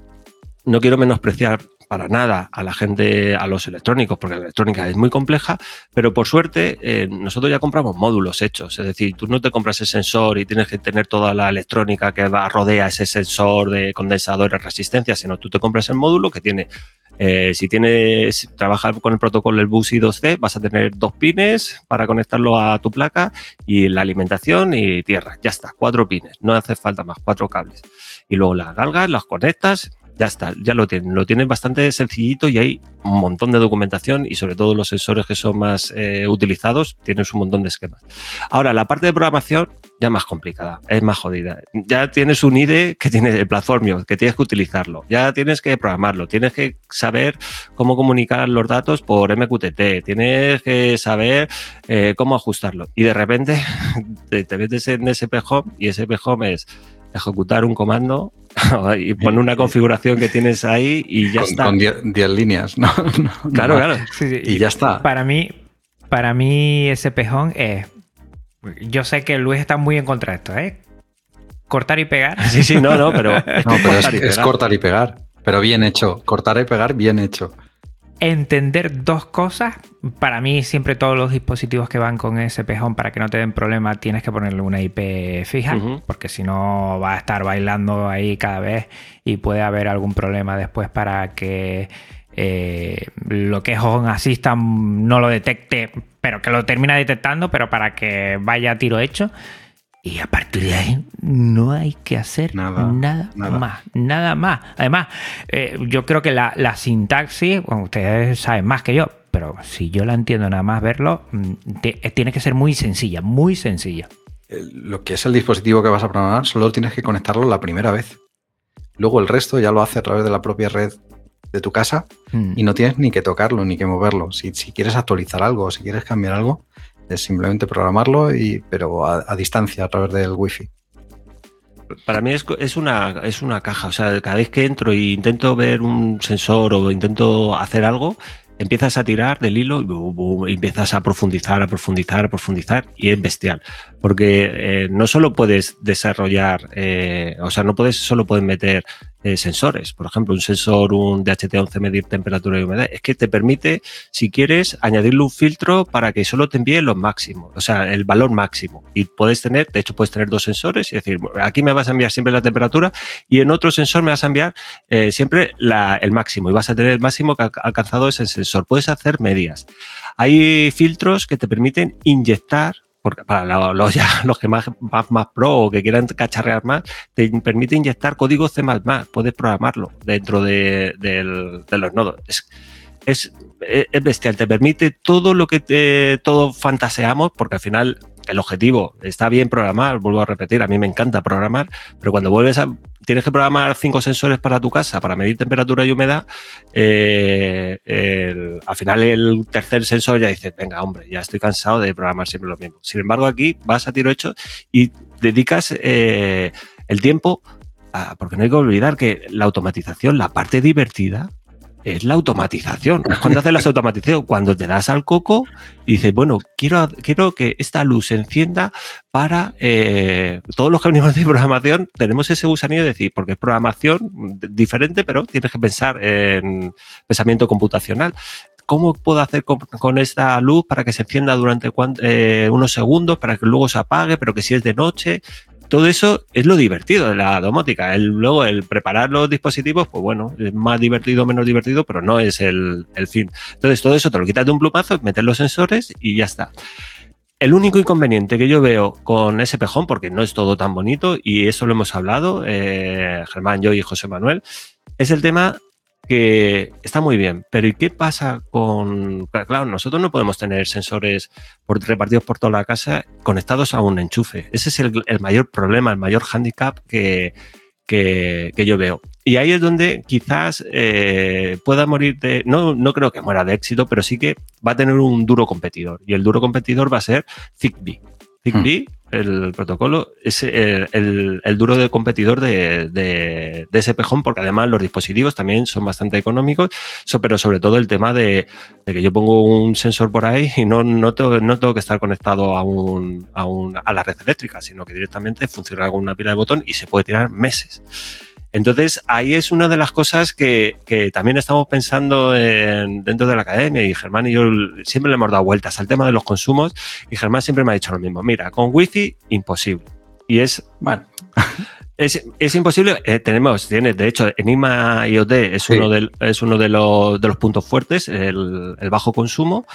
no quiero menospreciar para nada a la gente, a los electrónicos, porque la electrónica es muy compleja, pero por suerte eh, nosotros ya compramos módulos hechos. Es decir, tú no te compras el sensor y tienes que tener toda la electrónica que va, rodea ese sensor de condensadores, resistencia, sino tú te compras el módulo que tiene, eh, si tienes, trabajar con el protocolo del BUSI 2C, vas a tener dos pines para conectarlo a tu placa y la alimentación y tierra. Ya está, cuatro pines, no hace falta más, cuatro cables. Y luego las galgas, las conectas ya está, ya lo tienen. Lo tienen bastante sencillito y hay un montón de documentación y sobre todo los sensores que son más eh, utilizados tienen un montón de esquemas. Ahora, la parte de programación ya más complicada, es más jodida. Ya tienes un IDE que tiene el platformio, que tienes que utilizarlo. Ya tienes que programarlo, tienes que saber cómo comunicar los datos por MQTT, tienes que saber eh, cómo ajustarlo. Y de repente [LAUGHS] te, te metes en SP Home y SP Home es ejecutar un comando [LAUGHS] y pon una configuración que tienes ahí y ya está. Con 10 líneas, ¿no? [LAUGHS] claro, claro. Y ya está. Para mí, para mí ese pejón es... Yo sé que Luis está muy en contra de esto, ¿eh? Cortar y pegar. [LAUGHS] Sí, sí, no, no, pero, es cortar y pegar. Pero bien hecho. Cortar y pegar, bien hecho entender dos cosas. Para mí, siempre todos los dispositivos que van con ese pejón para que no te den problema, tienes que ponerle una IP fija, porque si no va a estar bailando ahí cada vez y puede haber algún problema después para que eh, lo que es Home Assistant no lo detecte, pero que lo termina detectando, pero para que vaya a tiro hecho. Y a partir de ahí no hay que hacer nada, más, nada más. Además, eh, yo creo que la, sintaxis, ustedes saben más que yo, pero si yo la entiendo nada más verlo, mm, eh, tiene que ser muy sencilla, muy sencilla. Lo que es el dispositivo que vas a programar, solo tienes que conectarlo la primera vez. Luego el resto ya lo hace a través de la propia red de tu casa mm. y no tienes ni que tocarlo ni que moverlo. Si, si quieres actualizar algo o si quieres cambiar algo, es simplemente programarlo, y, pero a, distancia a través del wifi. Para mí es, es, una, es una caja. O sea, cada vez que entro e intento ver un sensor o intento hacer algo, empiezas a tirar del hilo y empiezas a profundizar, a profundizar, a profundizar y es bestial. Porque eh, no solo puedes desarrollar, eh, o sea, no puedes, solo puedes meter eh, sensores. Por ejemplo, un sensor, un DHT11 medir temperatura y humedad. Es que te permite, si quieres, añadirle un filtro para que solo te envíe los máximos, o sea, el valor máximo. Y puedes tener, de hecho, puedes tener dos sensores y decir, aquí me vas a enviar siempre la temperatura y en otro sensor me vas a enviar eh, siempre el máximo y vas a tener el máximo que ha alcanzado ese sensor. Puedes hacer medias. Hay filtros que te permiten inyectar porque para los, [LAUGHS] ya, los que más, más, pro o que quieran cacharrear más, te permite inyectar código C++, puedes programarlo dentro de, los nodos. Es, es, es, bestial, te permite todo lo que te, todos fantaseamos, porque al final el objetivo está bien programar, vuelvo a repetir, a mí me encanta programar, pero cuando vuelves a tienes que programar cinco sensores para tu casa para medir temperatura y humedad, eh, al final el tercer sensor ya dice, venga, hombre, ya estoy cansado de programar siempre lo mismo. Sin embargo, aquí vas a tiro hecho y dedicas el tiempo, porque no hay que olvidar que la automatización, la parte divertida, es la automatización. Es cuando haces la automatización, cuando te das al coco y dices, bueno, quiero, quiero que esta luz se encienda para eh, todos los que venimos de programación, tenemos ese gusanillo de decir, porque es programación diferente, pero tienes que pensar en pensamiento computacional. ¿Cómo puedo hacer con, esta luz para que se encienda durante eh, unos segundos, para que luego se apague, pero que si es de noche? Todo eso es lo divertido de la domótica. El, luego, el preparar los dispositivos, pues bueno, es más divertido menos divertido, pero no es el, fin. Entonces, todo eso te lo quitas de un plumazo, metes los sensores y ya está. El único inconveniente que yo veo con ese pejón, porque no es todo tan bonito, y eso lo hemos hablado, eh, Germán, yo y José Manuel, es el tema que está muy bien, pero ¿y qué pasa con... Claro, nosotros no podemos tener sensores repartidos por toda la casa conectados a un enchufe. Ese es el, mayor problema, el mayor handicap que, que, yo veo. Y ahí es donde quizás eh, pueda morir de... No, no creo que muera de éxito, pero sí que va a tener un duro competidor. Y el duro competidor va a ser Zigbee. Zigbee el protocolo, es el, duro de competidor de, de, ese pejón, porque además los dispositivos también son bastante económicos, pero sobre todo el tema de, que yo pongo un sensor por ahí y no, no, tengo, no tengo que estar conectado a, un, a, un, a la red eléctrica, sino que directamente funciona con una pila de botón y se puede tirar meses. Entonces, ahí es una de las cosas que, también estamos pensando dentro de la academia y Germán y yo siempre le hemos dado vueltas al tema de los consumos y Germán siempre me ha dicho lo mismo. Mira, con Wi-Fi, imposible. Y es, bueno, [LAUGHS] es, imposible. Eh, tenemos, tiene, de hecho, Enigma IoT es uno, de, es uno de, los, de los puntos fuertes, el, el bajo consumo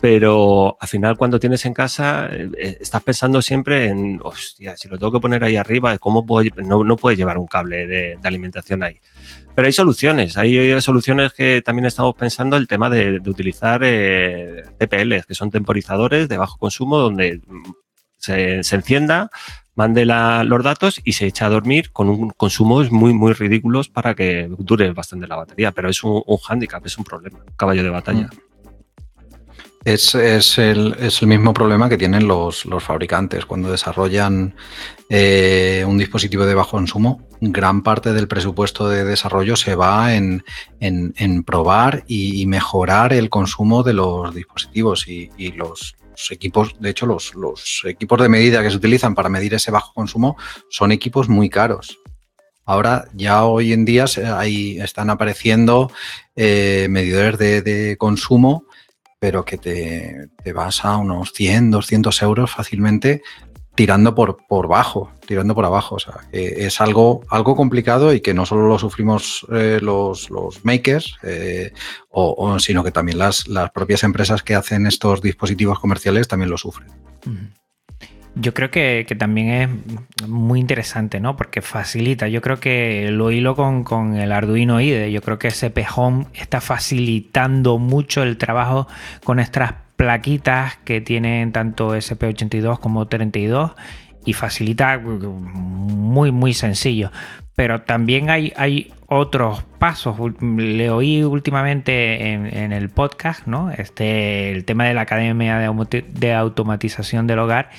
pero al final cuando tienes en casa eh, eh, estás pensando siempre en, hostia, si lo tengo que poner ahí arriba, ¿cómo puedo, no, no puedes llevar un cable de, alimentación ahí? Pero hay soluciones, hay soluciones que también estamos pensando, el tema de, utilizar eh, TPLs, que son temporizadores de bajo consumo, donde mm, se, encienda, mande los datos y se echa a dormir con un consumos muy, muy ridículos para que dure bastante la batería. Pero es un, un hándicap, es un problema, un caballo de batalla. Mm. Es, el, mismo problema que tienen los, fabricantes. Cuando desarrollan eh, un dispositivo de bajo consumo, gran parte del presupuesto de desarrollo se va en, probar y, mejorar el consumo de los dispositivos y, los, equipos, de hecho, los, equipos de medida que se utilizan para medir ese bajo consumo son equipos muy caros. Ahora ya hoy en día ahí están apareciendo eh, medidores de consumo pero que te, vas a unos 100, 200 euros fácilmente tirando por, por bajo, tirando por abajo. O sea, es algo, algo complicado y que no solo lo sufrimos eh, los, los, makers, eh, o, sino que también las, las propias empresas que hacen estos dispositivos comerciales también lo sufren. Yo creo que, también es muy interesante, ¿no? Porque facilita. Yo creo que lo hilo con, el Arduino IDE. Yo creo que SP Home está facilitando mucho el trabajo con estas plaquitas que tienen tanto SP82 como 32 y facilita muy, muy sencillo. Pero también hay, hay otros pasos. Le oí últimamente en, el podcast, ¿no? Este, el tema de la Academia de Automatización del Hogar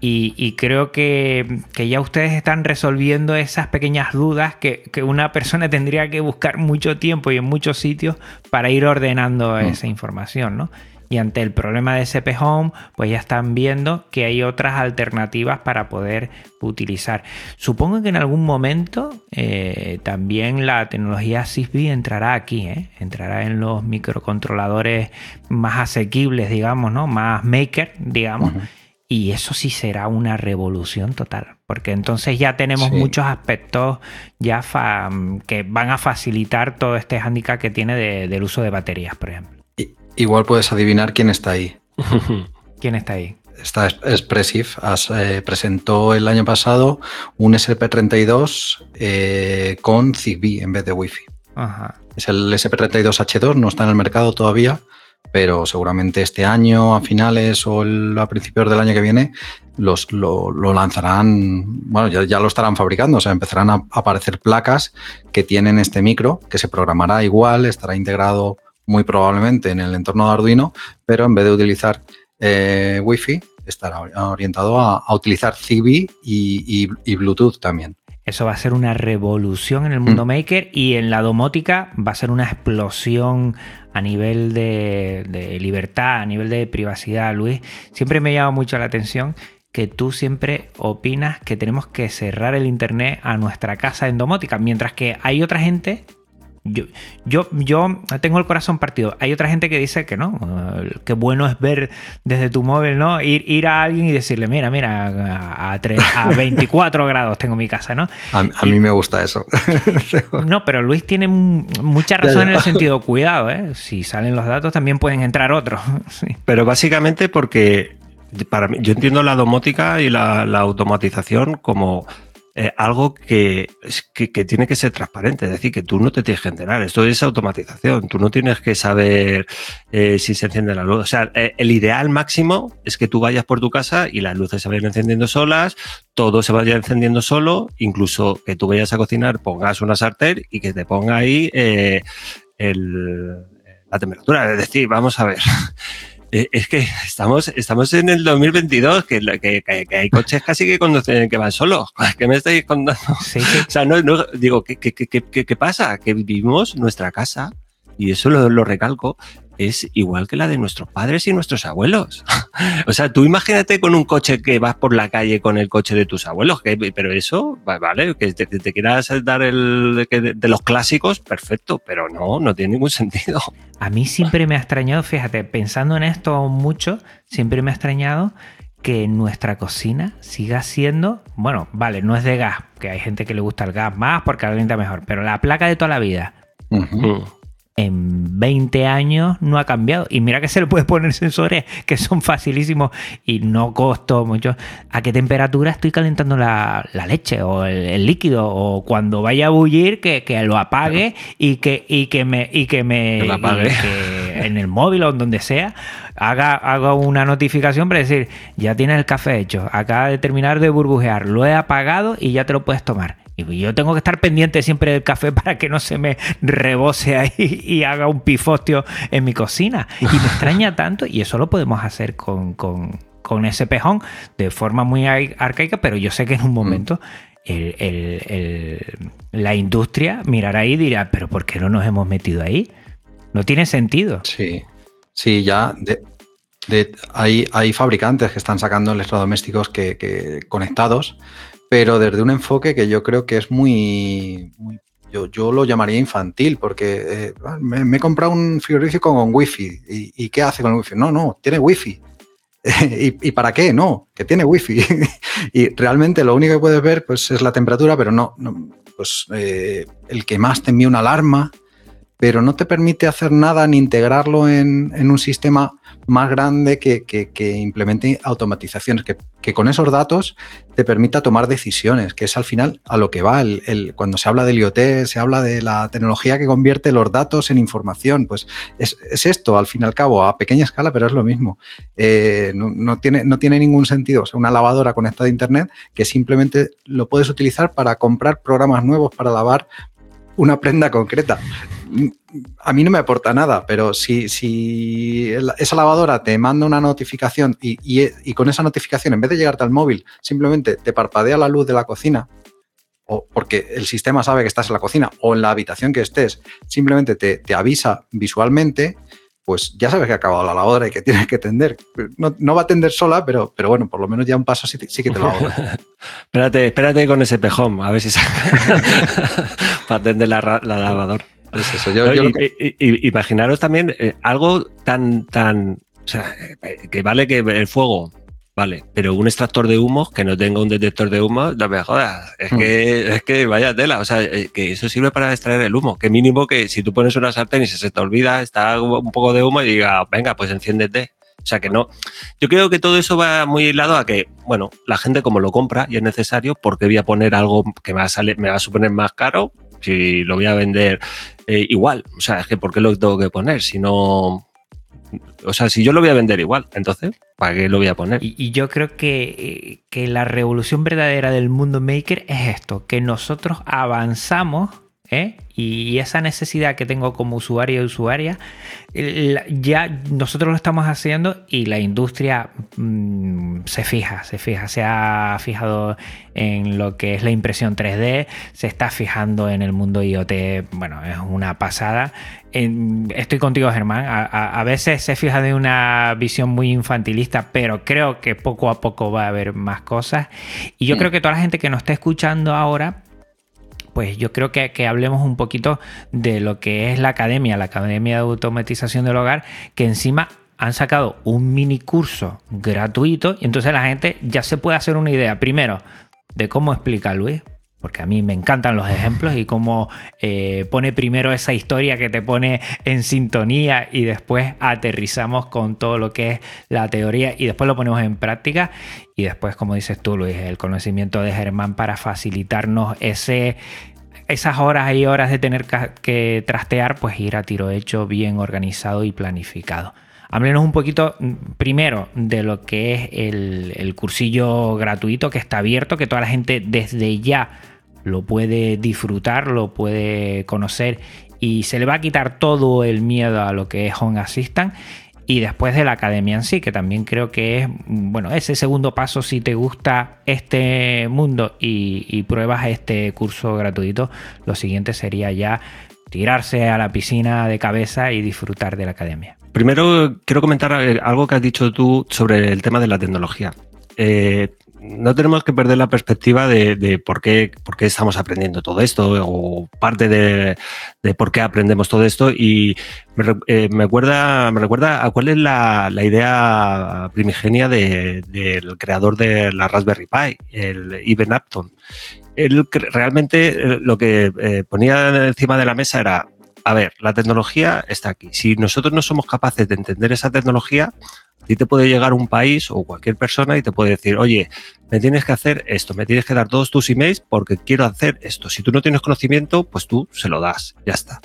y, creo que, ya ustedes están resolviendo esas pequeñas dudas que, una persona tendría que buscar mucho tiempo y en muchos sitios para ir ordenando mm. esa información, ¿no? Y ante el problema de SP Home, pues ya están viendo que hay otras alternativas para poder utilizar. Supongo que en algún momento eh, también la tecnología Zigbee entrará aquí, ¿eh? entrará en los microcontroladores más asequibles, digamos, ¿no? Más maker, digamos. Y eso sí será una revolución total, porque entonces ya tenemos muchos aspectos ya que van a facilitar todo este hándicap que tiene del uso de baterías, por ejemplo. igual puedes adivinar quién está ahí. [LAUGHS] ¿Quién está ahí? Está Expressive. Eh, presentó el año pasado un SP32 eh, con Zigbee en vez de Wi-Fi. Es el SP32H2, no está en el mercado todavía, pero seguramente este año a finales o a principios del año que viene los, lo, lanzarán, bueno, ya, lo estarán fabricando, o sea, empezarán a aparecer placas que tienen este micro, que se programará igual, estará integrado muy probablemente en el entorno de Arduino, pero en vez de utilizar eh, Wi-Fi, estará orientado a, utilizar Zigbee y, Bluetooth también. Eso va a ser una revolución en el mundo mm. maker y en la domótica va a ser una explosión a nivel de, libertad, a nivel de privacidad, Luis. Siempre me llama mucho la atención que tú siempre opinas que tenemos que cerrar el Internet a nuestra casa en domótica, mientras que hay otra gente yo, yo, yo, tengo el corazón partido. Hay otra gente que dice que no, qué bueno es ver desde tu móvil, ¿no? Ir, ir a alguien y decirle, mira, mira, a, a, 24 [LAUGHS] grados tengo mi casa, ¿no? A, mí me gusta eso. [LAUGHS] no, pero Luis tiene mucha razón en el sentido, [LAUGHS] cuidado, ¿eh? Si salen los datos también pueden entrar otros. Pero básicamente porque para mí, yo entiendo la domótica y la, la automatización como eh, algo que, que, tiene que ser transparente, es decir, que tú no te tienes que enterar, esto es automatización, tú no tienes que saber eh, si se enciende la luz. O sea, eh, el ideal máximo es que tú vayas por tu casa y las luces se vayan encendiendo solas, todo se vaya encendiendo solo, incluso que tú vayas a cocinar, pongas una sartén y que te ponga ahí la temperatura. Es decir, vamos a ver. [LAUGHS] Eh, es que estamos, estamos en el 2022, que, que, que hay coches casi que conducen, que van solos. [LAUGHS] ¿Qué me estáis contando? Sí, O sea, no, no digo, ¿qué, qué, qué, pasa? Que vivimos nuestra casa, y eso lo, lo recalco, es igual que la de nuestros padres y nuestros abuelos. [LAUGHS] o sea, tú imagínate con un coche que vas por la calle con el coche de tus abuelos, que, pero eso, vale, que te, quieras dar el de, los clásicos, perfecto, pero no, no tiene ningún sentido. A mí siempre me ha extrañado, fíjate, pensando en esto mucho, siempre me ha extrañado que nuestra cocina siga siendo, bueno, vale, no es de gas, que hay gente que le gusta el gas más porque calienta mejor, pero la placa de toda la vida en 20 años no ha cambiado. Y mira que se le puede poner sensores que son facilísimos y no costó mucho. ¿A qué temperatura estoy calentando la, leche o el, líquido? O cuando vaya a bullir, que, lo apague y, que, y que me. Y que me en el móvil o donde sea, haga, haga una notificación para decir: ya tienes el café hecho, acaba de terminar de burbujear, lo he apagado y ya te lo puedes tomar. Y yo tengo que estar pendiente siempre del café [LAUGHS] para que no se me rebose ahí y haga un pifostio en mi cocina. Y me [LAUGHS] extraña tanto, y eso lo podemos hacer con, ese pejón de forma muy arcaica, pero yo sé que en un momento la industria mirará ahí y dirá, pero ¿por qué no nos hemos metido ahí? No tiene sentido. Sí, sí, ya hay, hay fabricantes que están sacando electrodomésticos que conectados pero desde un enfoque que yo creo que es muy, yo, lo llamaría infantil, porque eh, me, he comprado un frigorífico con wifi. ¿Y, qué hace con el wifi? No, no, tiene wifi. [LAUGHS] ¿Y, para qué? No, que tiene wifi. [LAUGHS] y realmente lo único que puedes ver pues, es la temperatura, pero no, pues eh, el que más te envía una alarma, pero no te permite hacer nada ni integrarlo en, un sistema más grande que, implemente automatizaciones, que, con esos datos te permita tomar decisiones, que es al final a lo que va. Cuando se habla del IoT, se habla de la tecnología que convierte los datos en información. Pues es, esto, al fin y al cabo, a pequeña escala, pero es lo mismo. Eh, no, tiene, no tiene ningún sentido. O sea, una lavadora conectada a Internet que simplemente lo puedes utilizar para comprar programas nuevos para lavar una prenda concreta. A mí no me aporta nada, pero si, si esa lavadora te manda una notificación y, con esa notificación, en vez de llegarte al móvil, simplemente te parpadea la luz de la cocina, o porque el sistema sabe que estás en la cocina o en la habitación que estés, simplemente te, avisa visualmente, pues ya sabes que ha acabado la lavadora y que tienes que tender. No, va a tender sola, pero, pero bueno, por lo menos ya un paso sí, que te lo hago. [LAUGHS] espérate, espérate con ese pejón, a ver si [LAUGHS] para tender la, la lavadora imaginaros también eh, algo tan, tan. O sea, eh, que vale que el fuego, vale, pero un extractor de humo que no tenga un detector de humo, no me jodas. Es, que, hmm. es que vaya tela. O sea, eh, que eso sirve para extraer el humo. Que mínimo que si tú pones una sartén y se te olvida, está un poco de humo y diga, venga, pues enciéndete. O sea que no. Yo creo que todo eso va muy hilado a que, bueno, la gente como lo compra y es necesario, porque voy a poner algo que me va a, me va a suponer más caro? Si lo voy a vender eh, igual, o sea, es que ¿por qué lo tengo que poner? Si no. O sea, si yo lo voy a vender igual, entonces, ¿para qué lo voy a poner? Y, yo creo que, que, la revolución verdadera del mundo maker es esto, que nosotros avanzamos ¿eh? y esa necesidad que tengo como usuario y usuaria, ya nosotros lo estamos haciendo y la industria mm, se fija, se fija, se ha fijado en lo que es la impresión 3D, se está fijando en el mundo IoT, bueno, es una pasada. estoy contigo, Germán, a, veces se fija de una visión muy infantilista, pero creo que poco a poco va a haber más cosas. Y yo creo que toda la gente que nos está escuchando ahora, pues yo creo que, hablemos un poquito de lo que es la academia, la Academia de Automatización del Hogar, que encima han sacado un mini curso gratuito y entonces la gente ya se puede hacer una idea, primero, de cómo explica Luis, porque a mí me encantan los ejemplos y cómo eh, pone primero esa historia que te pone en sintonía y después aterrizamos con todo lo que es la teoría y después lo ponemos en práctica. Y después, como dices tú, Luis, el conocimiento de Germán para facilitarnos ese, esas horas y horas de tener que trastear, pues ir a tiro hecho, bien organizado y planificado. Háblenos un poquito mm, primero de lo que es el, el, cursillo gratuito que está abierto, que toda la gente desde ya lo puede disfrutar, lo puede conocer y se le va a quitar todo el miedo a lo que es Home Assistant. Y después de la academia en sí, que también creo que es, bueno, ese segundo paso, si te gusta este mundo y, pruebas este curso gratuito, lo siguiente sería ya tirarse a la piscina de cabeza y disfrutar de la academia. Primero, quiero comentar eh, algo que has dicho tú sobre el tema de la tecnología. Eh, no tenemos que perder la perspectiva de, por, qué, estamos aprendiendo todo esto o parte de, por qué aprendemos todo esto y me, eh, recuerda, me recuerda a cuál es la, idea primigenia del creador de la Raspberry Pi, el Ivan Apton. Él realmente eh, lo que eh, ponía encima de la mesa era, a ver, la tecnología está aquí. Si nosotros no somos capaces de entender esa tecnología, ti te puede llegar un país o cualquier persona y te puede decir, oye, me tienes que hacer esto, me tienes que dar todos tus emails porque quiero hacer esto. Si tú no tienes conocimiento, pues tú se lo das, ya está.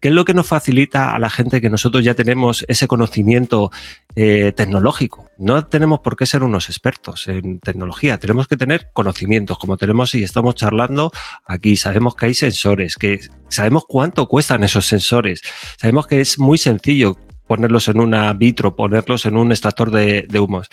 ¿Qué es lo que nos facilita a la gente que nosotros ya tenemos ese conocimiento eh, tecnológico? No tenemos por qué ser unos expertos en tecnología, tenemos que tener conocimientos, como tenemos y estamos charlando aquí. Sabemos que hay sensores, que sabemos cuánto cuestan esos sensores, sabemos que es muy sencillo ponerlos en una vitro, ponerlos en un extractor de, humos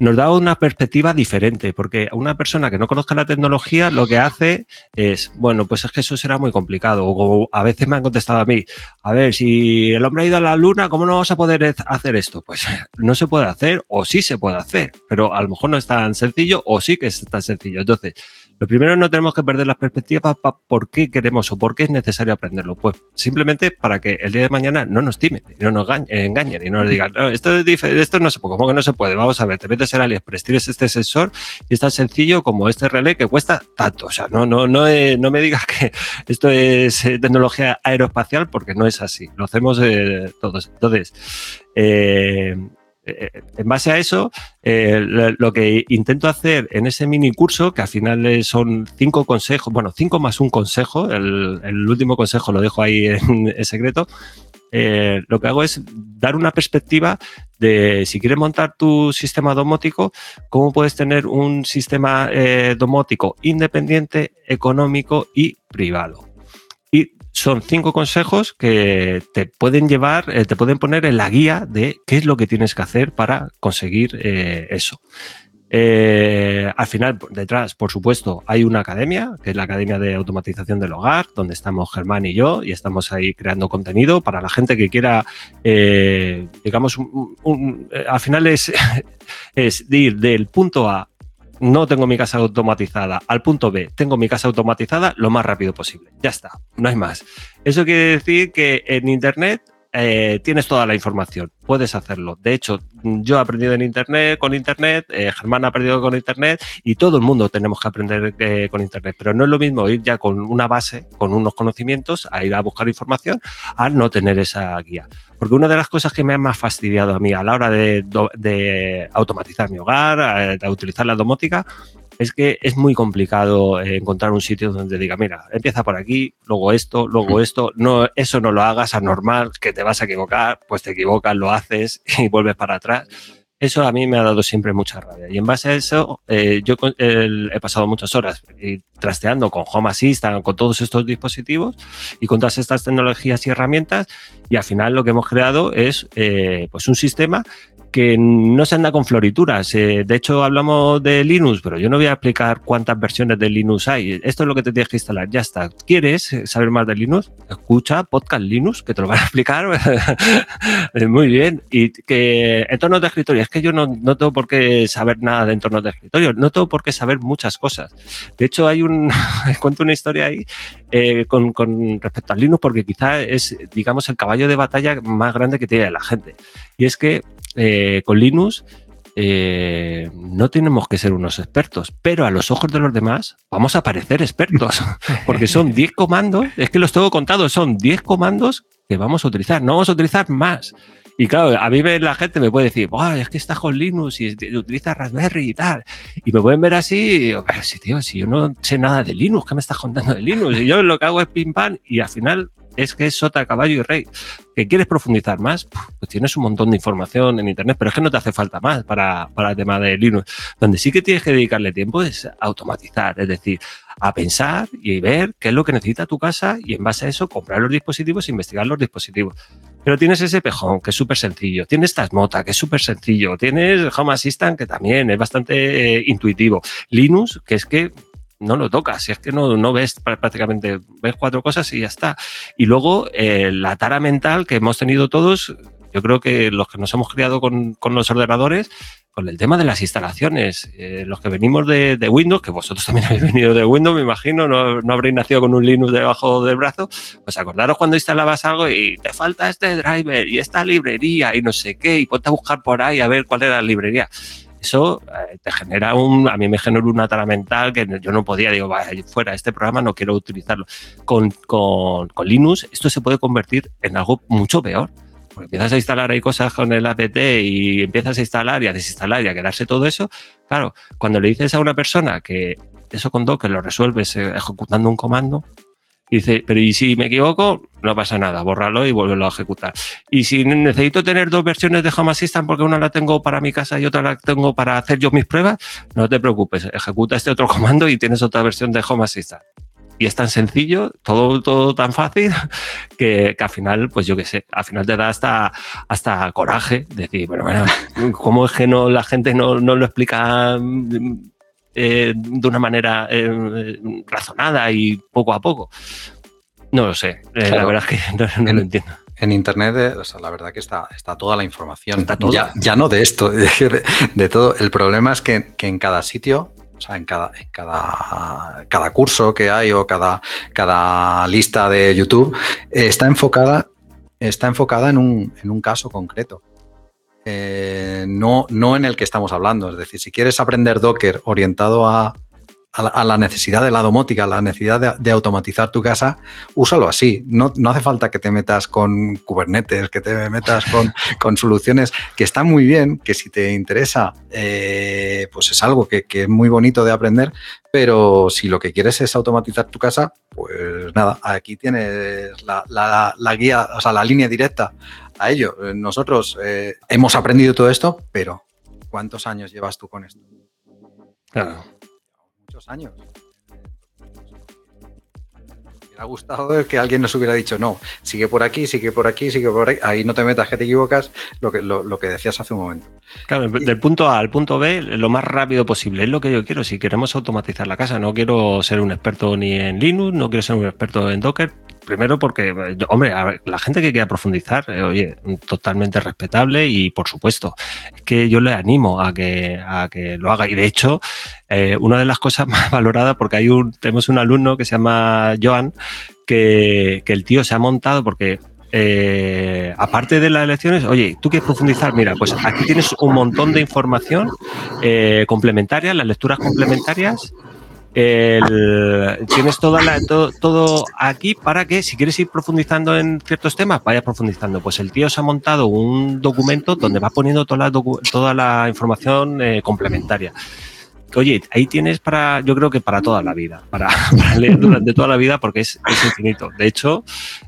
nos da una perspectiva diferente, porque una persona que no conozca la tecnología lo que hace es, bueno, pues es que eso será muy complicado. O a veces me han contestado a mí, a ver, si el hombre ha ido a la luna, ¿cómo no vamos a poder hacer esto? Pues no se puede hacer, o sí se puede hacer, pero a lo mejor no es tan sencillo, o sí que es tan sencillo. Entonces, lo primero no tenemos que perder las perspectivas para por qué queremos o por qué es necesario aprenderlo. Pues simplemente para que el día de mañana no nos timen, no nos engañen y no nos digan, esto, es esto no se puede, ¿cómo que no se puede? Vamos a ver, te metes en AliExpress, tienes este sensor y es tan sencillo como este relé que cuesta tanto. O sea, no, no, no, eh, no me digas que [LAUGHS] esto es eh, tecnología aeroespacial porque no es así. Lo hacemos eh, todos. Entonces, eh, en base a eso, eh, lo que intento hacer en ese mini curso, que al final son cinco consejos, bueno, cinco más un consejo, el, último consejo lo dejo ahí [LAUGHS] en, secreto, eh, lo que hago es dar una perspectiva de si quieres montar tu sistema domótico, cómo puedes tener un sistema domótico independiente, económico y privado son cinco consejos que te pueden llevar, eh, te pueden poner en la guía de qué es lo que tienes que hacer para conseguir eh, eso. Eh, al final, detrás, por supuesto, hay una academia, que es la Academia de Automatización del Hogar, donde estamos Germán y yo, y estamos ahí creando contenido para la gente que quiera, digamos, al final es, [LAUGHS] es ir del punto A no tengo mi casa automatizada, al punto B, tengo mi casa automatizada lo más rápido posible. Ya está, no hay más. Eso quiere decir que en Internet eh, tienes toda la información, puedes hacerlo. De hecho, yo he aprendido en Internet, con Internet, eh, Germán ha aprendido con Internet y todo el mundo tenemos que aprender eh, con Internet. Pero no es lo mismo ir ya con una base, con unos conocimientos, a ir a buscar información, a no tener esa guía. Porque una de las cosas que me ha más fastidiado a mí a la hora de, automatizar mi hogar, de utilizar la domótica, es que es muy complicado eh, encontrar un sitio donde diga, mira, empieza por aquí, luego esto, luego esto, no, eso no lo hagas anormal, que te vas a equivocar, pues te equivocas, lo haces [LAUGHS] y vuelves para atrás. Eso a mí me ha dado siempre mucha rabia. Y en base a eso, eh, yo he pasado muchas horas trasteando con Home Assistant, con todos estos dispositivos y con todas estas tecnologías y herramientas. Y al final lo que hemos creado es eh, pues un sistema que no se anda con florituras. Eh, de hecho, hablamos de Linux, pero yo no voy a explicar cuántas versiones de Linux hay. Esto es lo que te tienes que instalar. Ya está. ¿Quieres saber más de Linux? Escucha Podcast Linux, que te lo van a explicar [LAUGHS] muy bien. Y que entornos de escritorio, es que yo no, no, tengo por qué saber nada de entornos de escritorio, no tengo por qué saber muchas cosas. De hecho, hay un, [LAUGHS] cuento una historia ahí eh, con, con respecto a Linux, porque quizá es, digamos, el caballo de batalla más grande que tiene la gente. Y es que eh, con Linux eh, no tenemos que ser unos expertos, pero a los ojos de los demás vamos a parecer expertos, [LAUGHS] porque son 10 comandos, es que los tengo contados, son 10 comandos que vamos a utilizar, no vamos a utilizar más. Y claro, a mí la gente me puede decir, es que está con Linux y utiliza Raspberry y tal. Y me pueden ver así, y pero si, tío, si yo no sé nada de Linux, ¿qué me estás contando de Linux? Y yo lo que hago es pim pam y al final es que es sota, caballo y rey. ¿Que quieres profundizar más? Pues tienes un montón de información en Internet, pero es que no te hace falta más para, para el tema de Linux. Donde sí que tienes que dedicarle tiempo es automatizar, es decir, a pensar y ver qué es lo que necesita tu casa y en base a eso comprar los dispositivos e investigar los dispositivos. Pero tienes ese pejón, que es súper sencillo. Tienes Tasmota, que es súper sencillo. Tienes Home Assistant, que también es bastante eh, intuitivo. Linux, que es que no lo tocas, es que no, no ves prácticamente, ves cuatro cosas y ya está. Y luego eh, la tara mental que hemos tenido todos, yo creo que los que nos hemos criado con, con los ordenadores, con el tema de las instalaciones, eh, los que venimos de, de, Windows, que vosotros también [LAUGHS] habéis venido de Windows, me imagino, no, no, habréis nacido con un Linux debajo del brazo, pues acordaros cuando instalabas algo y te falta este driver y esta librería y no sé qué, y ponte a buscar por ahí a ver cuál era la librería eso eh, te genera un, a mí me generó una tara mental que yo no podía, digo, vaya, fuera, este programa no quiero utilizarlo. Con, con, con Linux esto se puede convertir en algo mucho peor. Porque empiezas a instalar ahí cosas con el apt y empiezas a instalar y a desinstalar y a quedarse todo eso. Claro, cuando le dices a una persona que eso con Docker lo resuelves eh, ejecutando un comando, dice, pero ¿y si me equivoco? No pasa nada, bórralo y vuélvelo a ejecutar. Y si necesito tener dos versiones de Home Assistant porque una la tengo para mi casa y otra la tengo para hacer yo mis pruebas, no te preocupes, ejecuta este otro [LAUGHS] comando y tienes otra versión de Home Assistant. Y es tan sencillo, todo, todo tan fácil, [LAUGHS] que, que al final, pues yo qué sé, al final te da hasta, hasta coraje decir, bueno, bueno, ¿cómo es que no, la gente no, no lo explica eh, de una manera eh, razonada y poco a poco. No lo sé, eh, la verdad es que [LAUGHS] no, lo entiendo. En Internet, o sea, la verdad que está, está toda la información. Ya, ya, no de esto, [LAUGHS] de, de, todo. El problema es que, que en cada sitio o sea, en cada, en cada, cada curso que hay o cada, cada lista de YouTube está enfocada, está enfocada en, un, en un caso concreto. Eh, no, no en el que estamos hablando. Es decir, si quieres aprender Docker orientado a, a, la, necesidad de la domótica, la necesidad de, automatizar tu casa, úsalo así. No, no, hace falta que te metas con Kubernetes, que te metas con, [LAUGHS] con soluciones que están muy bien, que si te interesa, eh, pues es algo que, que, es muy bonito de aprender, pero si lo que quieres es automatizar tu casa, pues nada, aquí tienes la, la, la guía, o sea, la línea directa a ello. Nosotros eh, hemos aprendido todo esto, pero ¿cuántos años llevas tú con esto? Claro. Muchos años. Me hubiera gustado que alguien nos hubiera dicho, no, sigue por aquí, sigue por aquí, sigue por ahí, ahí no te metas que te equivocas, lo que, lo, lo que decías hace un momento. Claro, del punto A al punto B, lo más rápido posible, es lo que yo quiero. Si queremos automatizar la casa, no quiero ser un experto ni en Linux, no quiero ser un experto en Docker, primero porque, hombre, la gente que quiera profundizar, eh, oye, totalmente respetable y por supuesto, es que yo le animo a que, a que lo haga. Y de hecho, eh, una de las cosas [LAUGHS] más valoradas, porque hay un, tenemos un alumno que se llama Joan, que, que el tío se ha montado porque eh, aparte de las elecciones, oye, ¿tú quieres profundizar? Mira, pues aquí tienes un montón de información complementaria, las lecturas complementarias el, tienes todo, aquí para que si quieres ir profundizando en ciertos temas, vayas profundizando. Pues el tío se ha montado un documento donde va poniendo toda la, toda la información eh, complementaria. Oye, ahí tienes para, yo creo que para toda la vida, [LAUGHS] para, leer durante toda la vida porque es, es infinito. De hecho,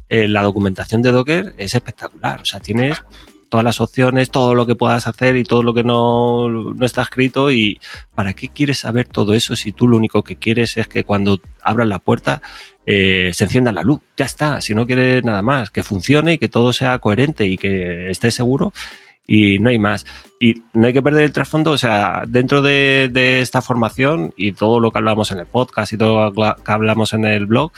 eh, la documentación de Docker es espectacular. O sea, tienes todas las opciones, todo lo que puedas hacer y todo lo que no, no está escrito. ¿Y para qué quieres saber todo eso si tú lo único que quieres es que cuando abras la puerta eh, se encienda la luz? Ya está, si no quieres nada más, que funcione y que todo sea coherente y que estés seguro y no hay más. Y no hay que perder el trasfondo, o sea, dentro de, de, esta formación y todo lo que hablamos en el podcast y todo lo que hablamos en el blog,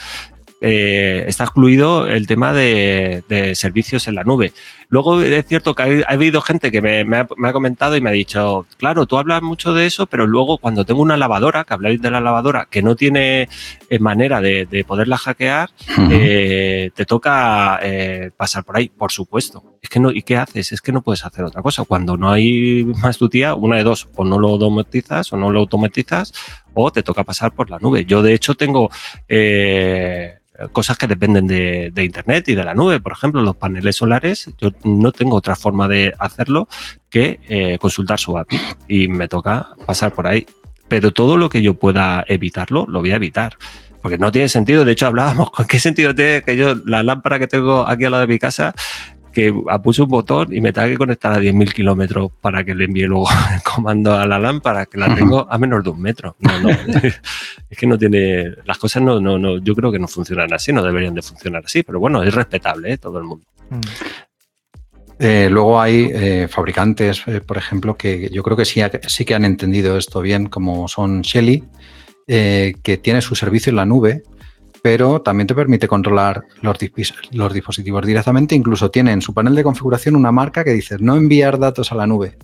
eh, está excluido el tema de, de, servicios en la nube. Luego es cierto que ha, ha habido gente que me, me, ha, me, ha, comentado y me ha dicho, claro, tú hablas mucho de eso, pero luego cuando tengo una lavadora, que habláis de la lavadora, que no tiene eh, manera de, de, poderla hackear, uh -huh. eh, te toca eh, pasar por ahí, por supuesto. Es que no, ¿y qué haces? Es que no puedes hacer otra cosa. Cuando no hay más tu tía, una de dos, o no lo automatizas o no lo automatizas, o te toca pasar por la nube. Yo, de hecho, tengo eh, cosas que dependen de, Internet y de la nube. Por ejemplo, los paneles solares, yo no tengo otra forma de hacerlo que eh, consultar su API y me toca pasar por ahí. Pero todo lo que yo pueda evitarlo, lo voy a evitar. Porque no tiene sentido, de hecho hablábamos, [LAUGHS] ¿con qué sentido tiene que yo, la lámpara que tengo aquí al lado de mi casa, que puse un botón y me tenga que conectar a 10.000 kilómetros para que le envíe luego [LAUGHS] el comando a la lámpara, que la tengo a menos de un metro. No, no. [LAUGHS] es que no tiene. Las cosas no, no, no, yo creo que no funcionan así, no deberían de funcionar así, pero bueno, es respetable ¿eh? todo el mundo. Mm. Eh, luego hay eh, fabricantes, eh, por ejemplo, que yo creo que sí, sí, que han entendido esto bien, como son Shelly, eh, que tiene su servicio en la nube, pero también te permite controlar los, dispositivos directamente. Incluso tiene en su panel de configuración una marca que dice no enviar datos a la nube.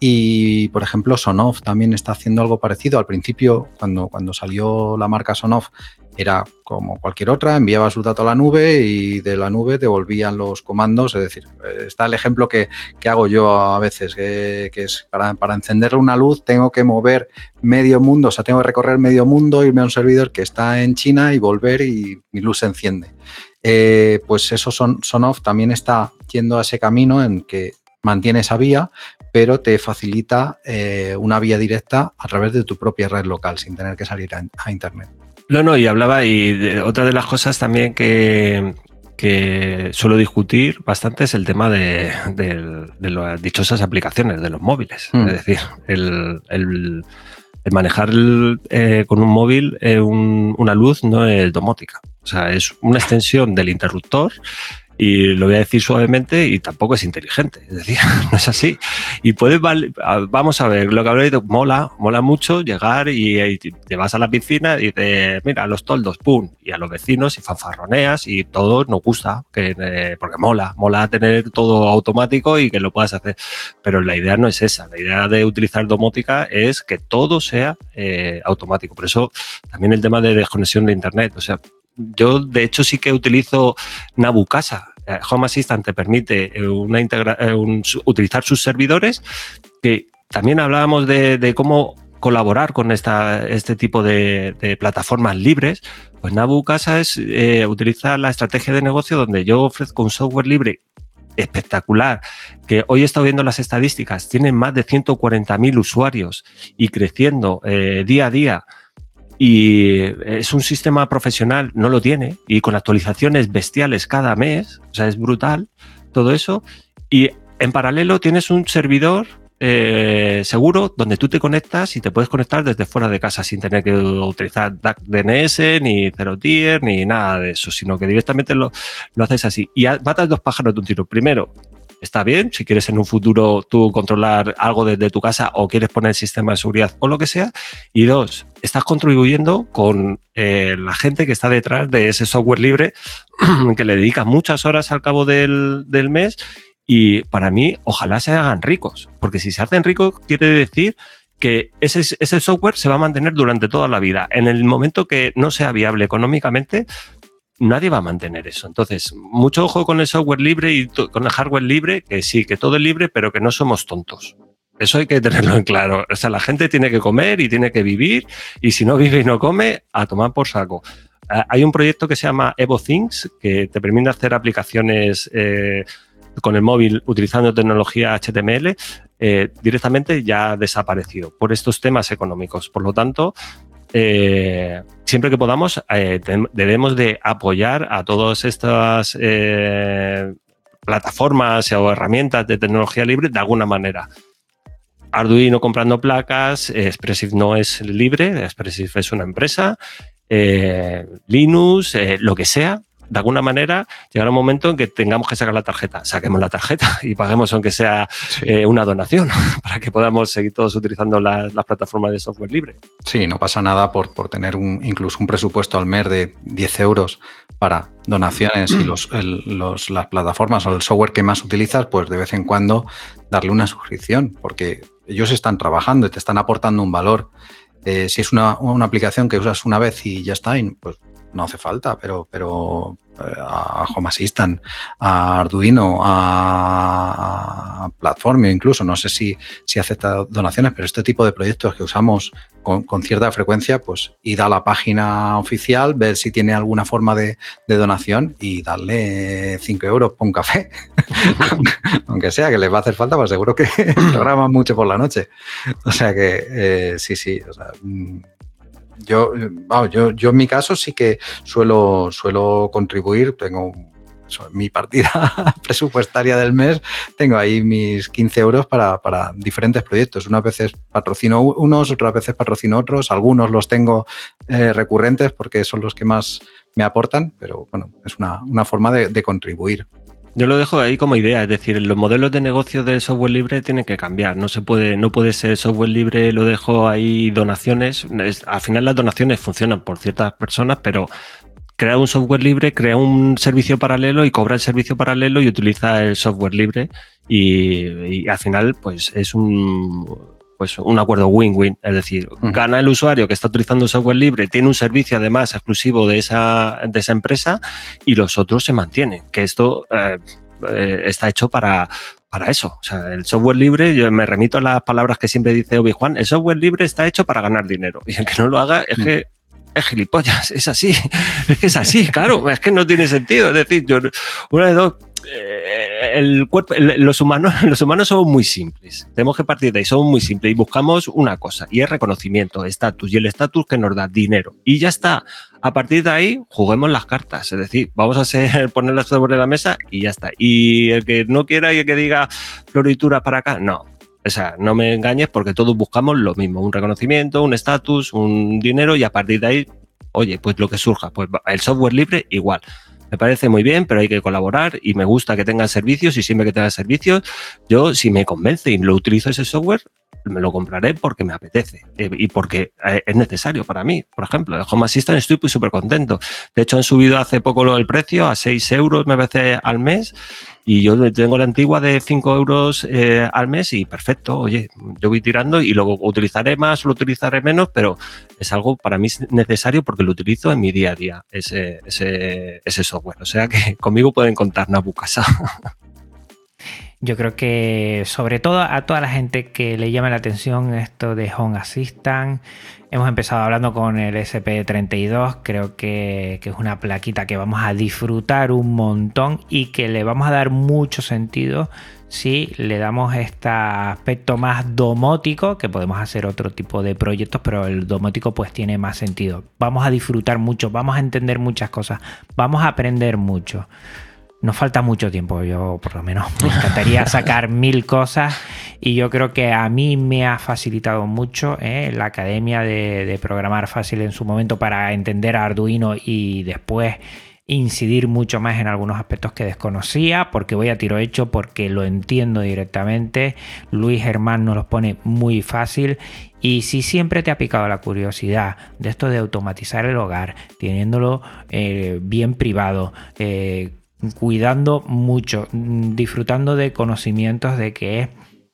Y, por ejemplo, Sonoff también está haciendo algo parecido. Al principio, cuando, cuando salió la marca Sonoff, era como cualquier otra, enviaba su dato a la nube y de la nube devolvían los comandos. Es decir, está el ejemplo que, que hago yo a veces, que, es para, para, encender una luz tengo que mover medio mundo, o sea, tengo que recorrer medio mundo, irme a un servidor que está en China y volver y mi luz se enciende. Eh, pues eso son, Sonoff también está yendo a ese camino en que mantiene esa vía, pero te facilita eh, una vía directa a través de tu propia red local sin tener que salir a Internet. No, no, y hablaba, y de, otra de las cosas también que, que suelo discutir bastante es el tema de, de, de las dichosas aplicaciones de los móviles. Mm. Es decir, el, el, el manejar el, eh, con un móvil eh, un, una luz no es domótica. O sea, es una extensión del interruptor y lo voy a decir suavemente y tampoco es inteligente, es decir, [LAUGHS] no es así. Y puedes, vamos a ver, lo que habréis mola, mola mucho llegar y, y, te vas a la piscina y te, mira, los toldos, pum, y a los vecinos y fanfarroneas y todo nos gusta, que, eh, porque mola, mola tener todo automático y que lo puedas hacer. Pero la idea no es esa, la idea de utilizar domótica es que todo sea eh, automático. Por eso también el tema de desconexión de Internet, o sea, yo de hecho sí que utilizo Nabu Casa. Eh, Home Assistant te permite eh, una eh, utilizar sus servidores, que también hablábamos de, cómo colaborar con esta, este tipo de, plataformas libres, pues Nabu Casa es, utiliza la estrategia de negocio donde yo ofrezco un software libre espectacular, que hoy he estado viendo las estadísticas, tienen más de 140.000 usuarios y creciendo día a día y es un sistema profesional, no lo tiene, y con actualizaciones bestiales cada mes, o sea, es brutal todo eso. Y en paralelo tienes un servidor eh, seguro donde tú te conectas y te puedes conectar desde fuera de casa sin tener que utilizar DNS, ni Zero Tier, ni nada de eso, sino que directamente lo, lo haces así. Y matas dos pájaros de un tiro. Primero, está bien, si quieres en un futuro tú controlar algo desde tu casa o quieres poner el sistema de seguridad o lo que sea. Y dos, estás contribuyendo con eh, la gente que está detrás de ese software libre [CLEARS THROAT] que le dedica muchas horas al cabo del, del mes y para mí ojalá se hagan ricos, porque si se hacen ricos quiere decir que ese, ese software se va a mantener durante toda la vida. En el momento que no sea viable económicamente, nadie va a mantener eso. Entonces, mucho ojo con el software libre y con el hardware libre, que sí, que todo es libre, pero que no somos tontos. Eso hay que tenerlo en claro. O sea, la gente tiene que comer y tiene que vivir, y si no vive y no come, a tomar por saco. Hay un proyecto que se llama EvoThings, que te permite hacer aplicaciones eh, con el móvil utilizando tecnología HTML, eh, directamente ya ha desaparecido por estos temas económicos. Por lo tanto, eh, siempre que podamos, eh, debemos de apoyar a todas estas eh, plataformas o herramientas de tecnología libre de alguna manera. Arduino comprando placas, Expressive no es libre, Expressive es una empresa, Linux, lo que sea, de alguna manera llegará un momento en que tengamos que sacar la tarjeta. Saquemos la tarjeta y paguemos aunque sea eh, una donación [LAUGHS] para que podamos seguir todos utilizando las, plataformas de software libre. Sí, no pasa nada por, por tener un, incluso un presupuesto al mes de 10 euros para donaciones y [CLEARS THROAT] los, las plataformas o el software que más utilizas, pues de vez en cuando darle una suscripción, porque ellos están trabajando y te están aportando un valor. Eh, si es una, una, aplicación que usas una vez y ya está, pues no hace falta, pero, pero eh, a Home Assistant, a Arduino, a, Platform incluso, no sé si, si acepta donaciones, pero este tipo de proyectos que usamos con, cierta frecuencia, pues ir a la página oficial, ver si tiene alguna forma de, donación y darle 5 euros por un café. [LAUGHS] Aunque sea que les va a hacer falta, pues seguro que programan mucho por la noche. O sea que eh, sí, sí. O sea, yo, yo, yo en mi caso sí que suelo, suelo contribuir, tengo mi partida [LAUGHS] presupuestaria del mes, tengo ahí mis 15 euros para, diferentes proyectos. Unas veces patrocino unos, otras veces patrocino otros, algunos los tengo eh, recurrentes porque son los que más me aportan, pero bueno, es una, forma de contribuir. Yo lo dejo ahí como idea, es decir, los modelos de negocio del software libre tienen que cambiar. No se puede, no puede ser software libre, lo dejo ahí donaciones. al final las donaciones funcionan por ciertas personas, pero crea un software libre, crea un servicio paralelo y cobra el servicio paralelo y utiliza el software libre y, al final pues es un pues un acuerdo win-win, es decir, gana el usuario que está utilizando software libre, tiene un servicio además exclusivo de esa, de esa empresa y los otros se mantienen, que esto eh, eh, está hecho para, para eso. O sea, el software libre, yo me remito a las palabras que siempre dice Obi Juan, el software libre está hecho para ganar dinero y el que no lo haga es mm. que es gilipollas, es así, [LAUGHS] es que es así, claro, es que no tiene sentido. Es decir, yo, una de dos, el cuerpo, los, humanos, [LAUGHS] los humanos somos muy simples. Tenemos que partir de ahí, somos muy simples y buscamos una cosa, y es reconocimiento, estatus, y el estatus que nos da dinero. Y ya está. A partir de ahí, juguemos las cartas. Es decir, vamos a hacer, [LAUGHS] ponerlas sobre la mesa y ya está. Y el que no quiera y el que diga floritura para acá, no. O sea, no me engañes porque todos buscamos lo mismo, un reconocimiento, un estatus, un dinero y a partir de ahí, oye, pues lo que surja, pues el software libre igual me parece muy bien, pero hay que colaborar y me gusta que tengan servicios y siempre que tengan servicios, yo si me convence y lo utilizo ese software, me lo compraré porque me apetece eh, y porque eh, es necesario para mí. Por ejemplo, el Home Assistant estoy súper contento. De hecho, han subido hace poco el precio a 6 euros, me parece, al mes y yo tengo la antigua de 5 euros eh, al mes y perfecto, oye, yo voy tirando y luego utilizaré más lo utilizaré menos, pero es algo para mí necesario porque lo utilizo en mi día a día, ese, ese, ese software. O sea que [LAUGHS] conmigo pueden contar Nabucasa. [LAUGHS] Yo creo que sobre todo a toda la gente que le llama la atención esto de Home Assistant, hemos empezado hablando con el SP32, creo que, que, es una plaquita que vamos a disfrutar un montón y que le vamos a dar mucho sentido si le damos este aspecto más domótico, que podemos hacer otro tipo de proyectos, pero el domótico pues tiene más sentido. Vamos a disfrutar mucho, vamos a entender muchas cosas, vamos a aprender mucho. Nos falta mucho tiempo, yo por lo menos me encantaría [LAUGHS] sacar mil cosas y yo creo que a mí me ha facilitado mucho eh, la academia de, programar fácil en su momento para entender Arduino y después incidir mucho más en algunos aspectos que desconocía, porque voy a tiro hecho, porque lo entiendo directamente. Luis Germán nos los pone muy fácil. Y si siempre te ha picado la curiosidad de esto de automatizar el hogar, teniéndolo eh, bien privado, eh, cuidando mucho, disfrutando de conocimientos de que es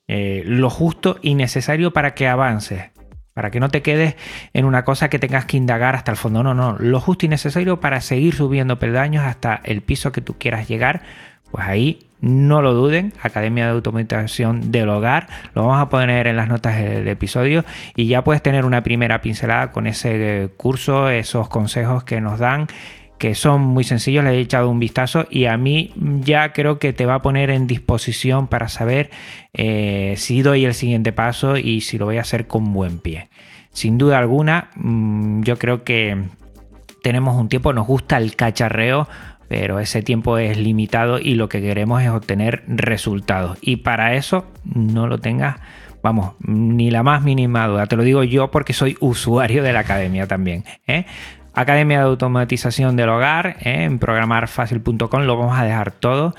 eh, lo justo y necesario para que avances. Para que no te quedes en una cosa que tengas que indagar hasta el fondo. No, no. Lo justo y necesario para seguir subiendo peldaños hasta el piso que tú quieras llegar. Pues ahí no lo duden, Academia de Automatización del Hogar, lo vamos a poner en las notas del episodio y ya puedes tener una primera pincelada con ese curso, esos consejos que nos dan que son muy sencillos, le he echado un vistazo y a mí ya creo que te va a poner en disposición para saber eh, si doy el siguiente paso y si lo voy a hacer con buen pie. Sin duda alguna, mm, yo creo que tenemos un tiempo, nos gusta el cacharreo, pero ese tiempo es limitado y lo que queremos es obtener resultados. Y para eso no lo tengas, vamos, ni la más mínima duda. Te lo digo yo porque soy [LAUGHS] usuario de la academia también. ¿eh? Academia de Automatización del Hogar, ¿eh? en programarfacil.com lo vamos a dejar todo.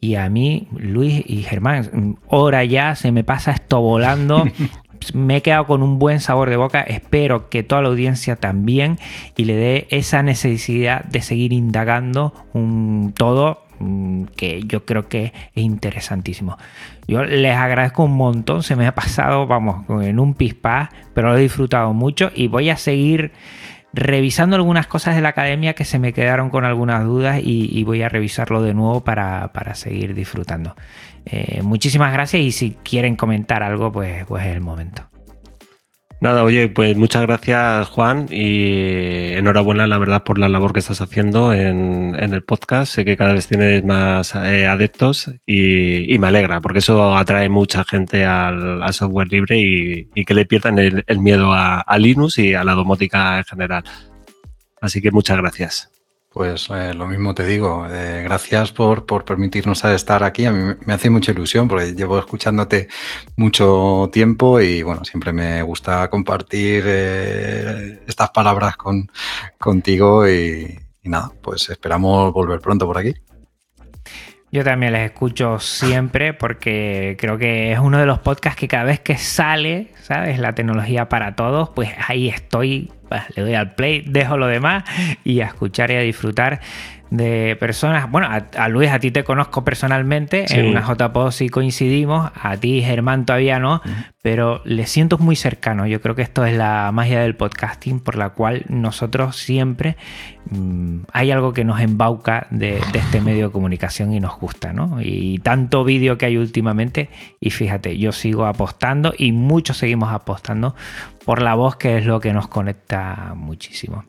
Y a mí, Luis y Germán, ahora ya se me pasa esto volando. [LAUGHS] me he quedado con un buen sabor de boca. Espero que toda la audiencia también y le dé esa necesidad de seguir indagando un todo mm, que yo creo que es interesantísimo. Yo les agradezco un montón, se me ha pasado, vamos, en un pispá, pero lo he disfrutado mucho y voy a seguir revisando algunas cosas de la academia que se me quedaron con algunas dudas y, voy a revisarlo de nuevo para, seguir disfrutando. Eh, muchísimas gracias y si quieren comentar algo, pues, pues es el momento. Nada, oye, pues muchas gracias Juan y enhorabuena la verdad por la labor que estás haciendo en, el podcast. Sé que cada vez tienes más eh, adeptos y, me alegra porque eso atrae mucha gente al, software libre y, que le pierdan el, miedo a Linux y a la domótica en general. Así que muchas gracias. Pues eh, lo mismo te digo, eh, gracias por, permitirnos estar aquí. A mí me hace mucha ilusión porque llevo escuchándote mucho tiempo y bueno, siempre me gusta compartir eh, estas palabras con, contigo y, nada, pues esperamos volver pronto por aquí. Yo también les escucho siempre porque creo que es uno de los podcasts que cada vez que sale, ¿sabes? La tecnología para todos, pues ahí estoy, le doy al play, dejo lo demás y a escuchar y a disfrutar de personas. Bueno, a, Luis, a ti te conozco personalmente, en una JPO sí coincidimos, a ti, Germán, todavía no, pero le siento muy cercano. Yo creo que esto es la magia del podcasting por la cual nosotros siempre mm, hay algo que nos embauca de, este medio de comunicación y nos gusta, ¿no? Y tanto vídeo que hay últimamente, y fíjate, yo sigo apostando y muchos seguimos apostando por la voz, que es lo que nos conecta muchísimo.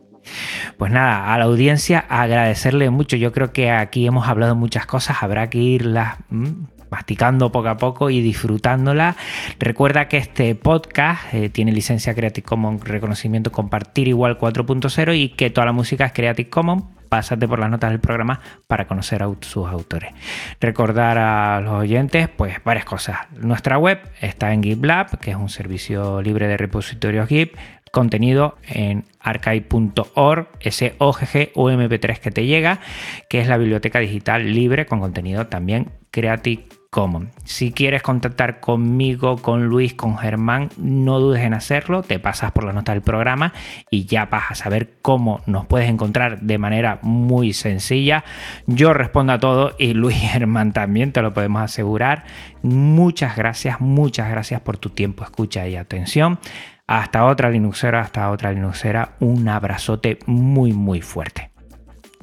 Pues nada, a la audiencia agradecerle mucho. Yo creo que aquí hemos hablado muchas cosas, habrá que irlas mm, masticando poco a poco y disfrutándola. Recuerda que este podcast eh, tiene licencia Creative Commons reconocimiento compartir igual 4.0 y que toda la música es Creative Commons. Pásate por las notas del programa para conocer a sus autores. Recordar a los oyentes, pues varias cosas. Nuestra web está en GitLab, que es un servicio libre de repositorios Git contenido en archive.org, ese OGG o MP3 que te llega, que es la biblioteca digital libre con contenido también Creative Commons. Si quieres contactar conmigo, con Luis, con Germán, no dudes en hacerlo, te pasas por la nota del programa y ya vas a saber cómo nos puedes encontrar de manera muy sencilla. Yo respondo a todo y Luis y Germán también, te lo podemos asegurar. Muchas gracias, muchas gracias por tu tiempo, escucha y atención. Hasta otra Linuxera, hasta otra Linuxera. Un abrazote muy, muy fuerte.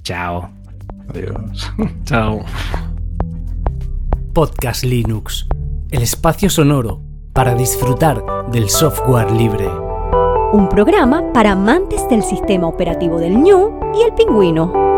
Chao. Adiós. [LAUGHS] Chao. Podcast Linux. El espacio sonoro para disfrutar del software libre. Un programa para amantes del sistema operativo del ñu y el pingüino.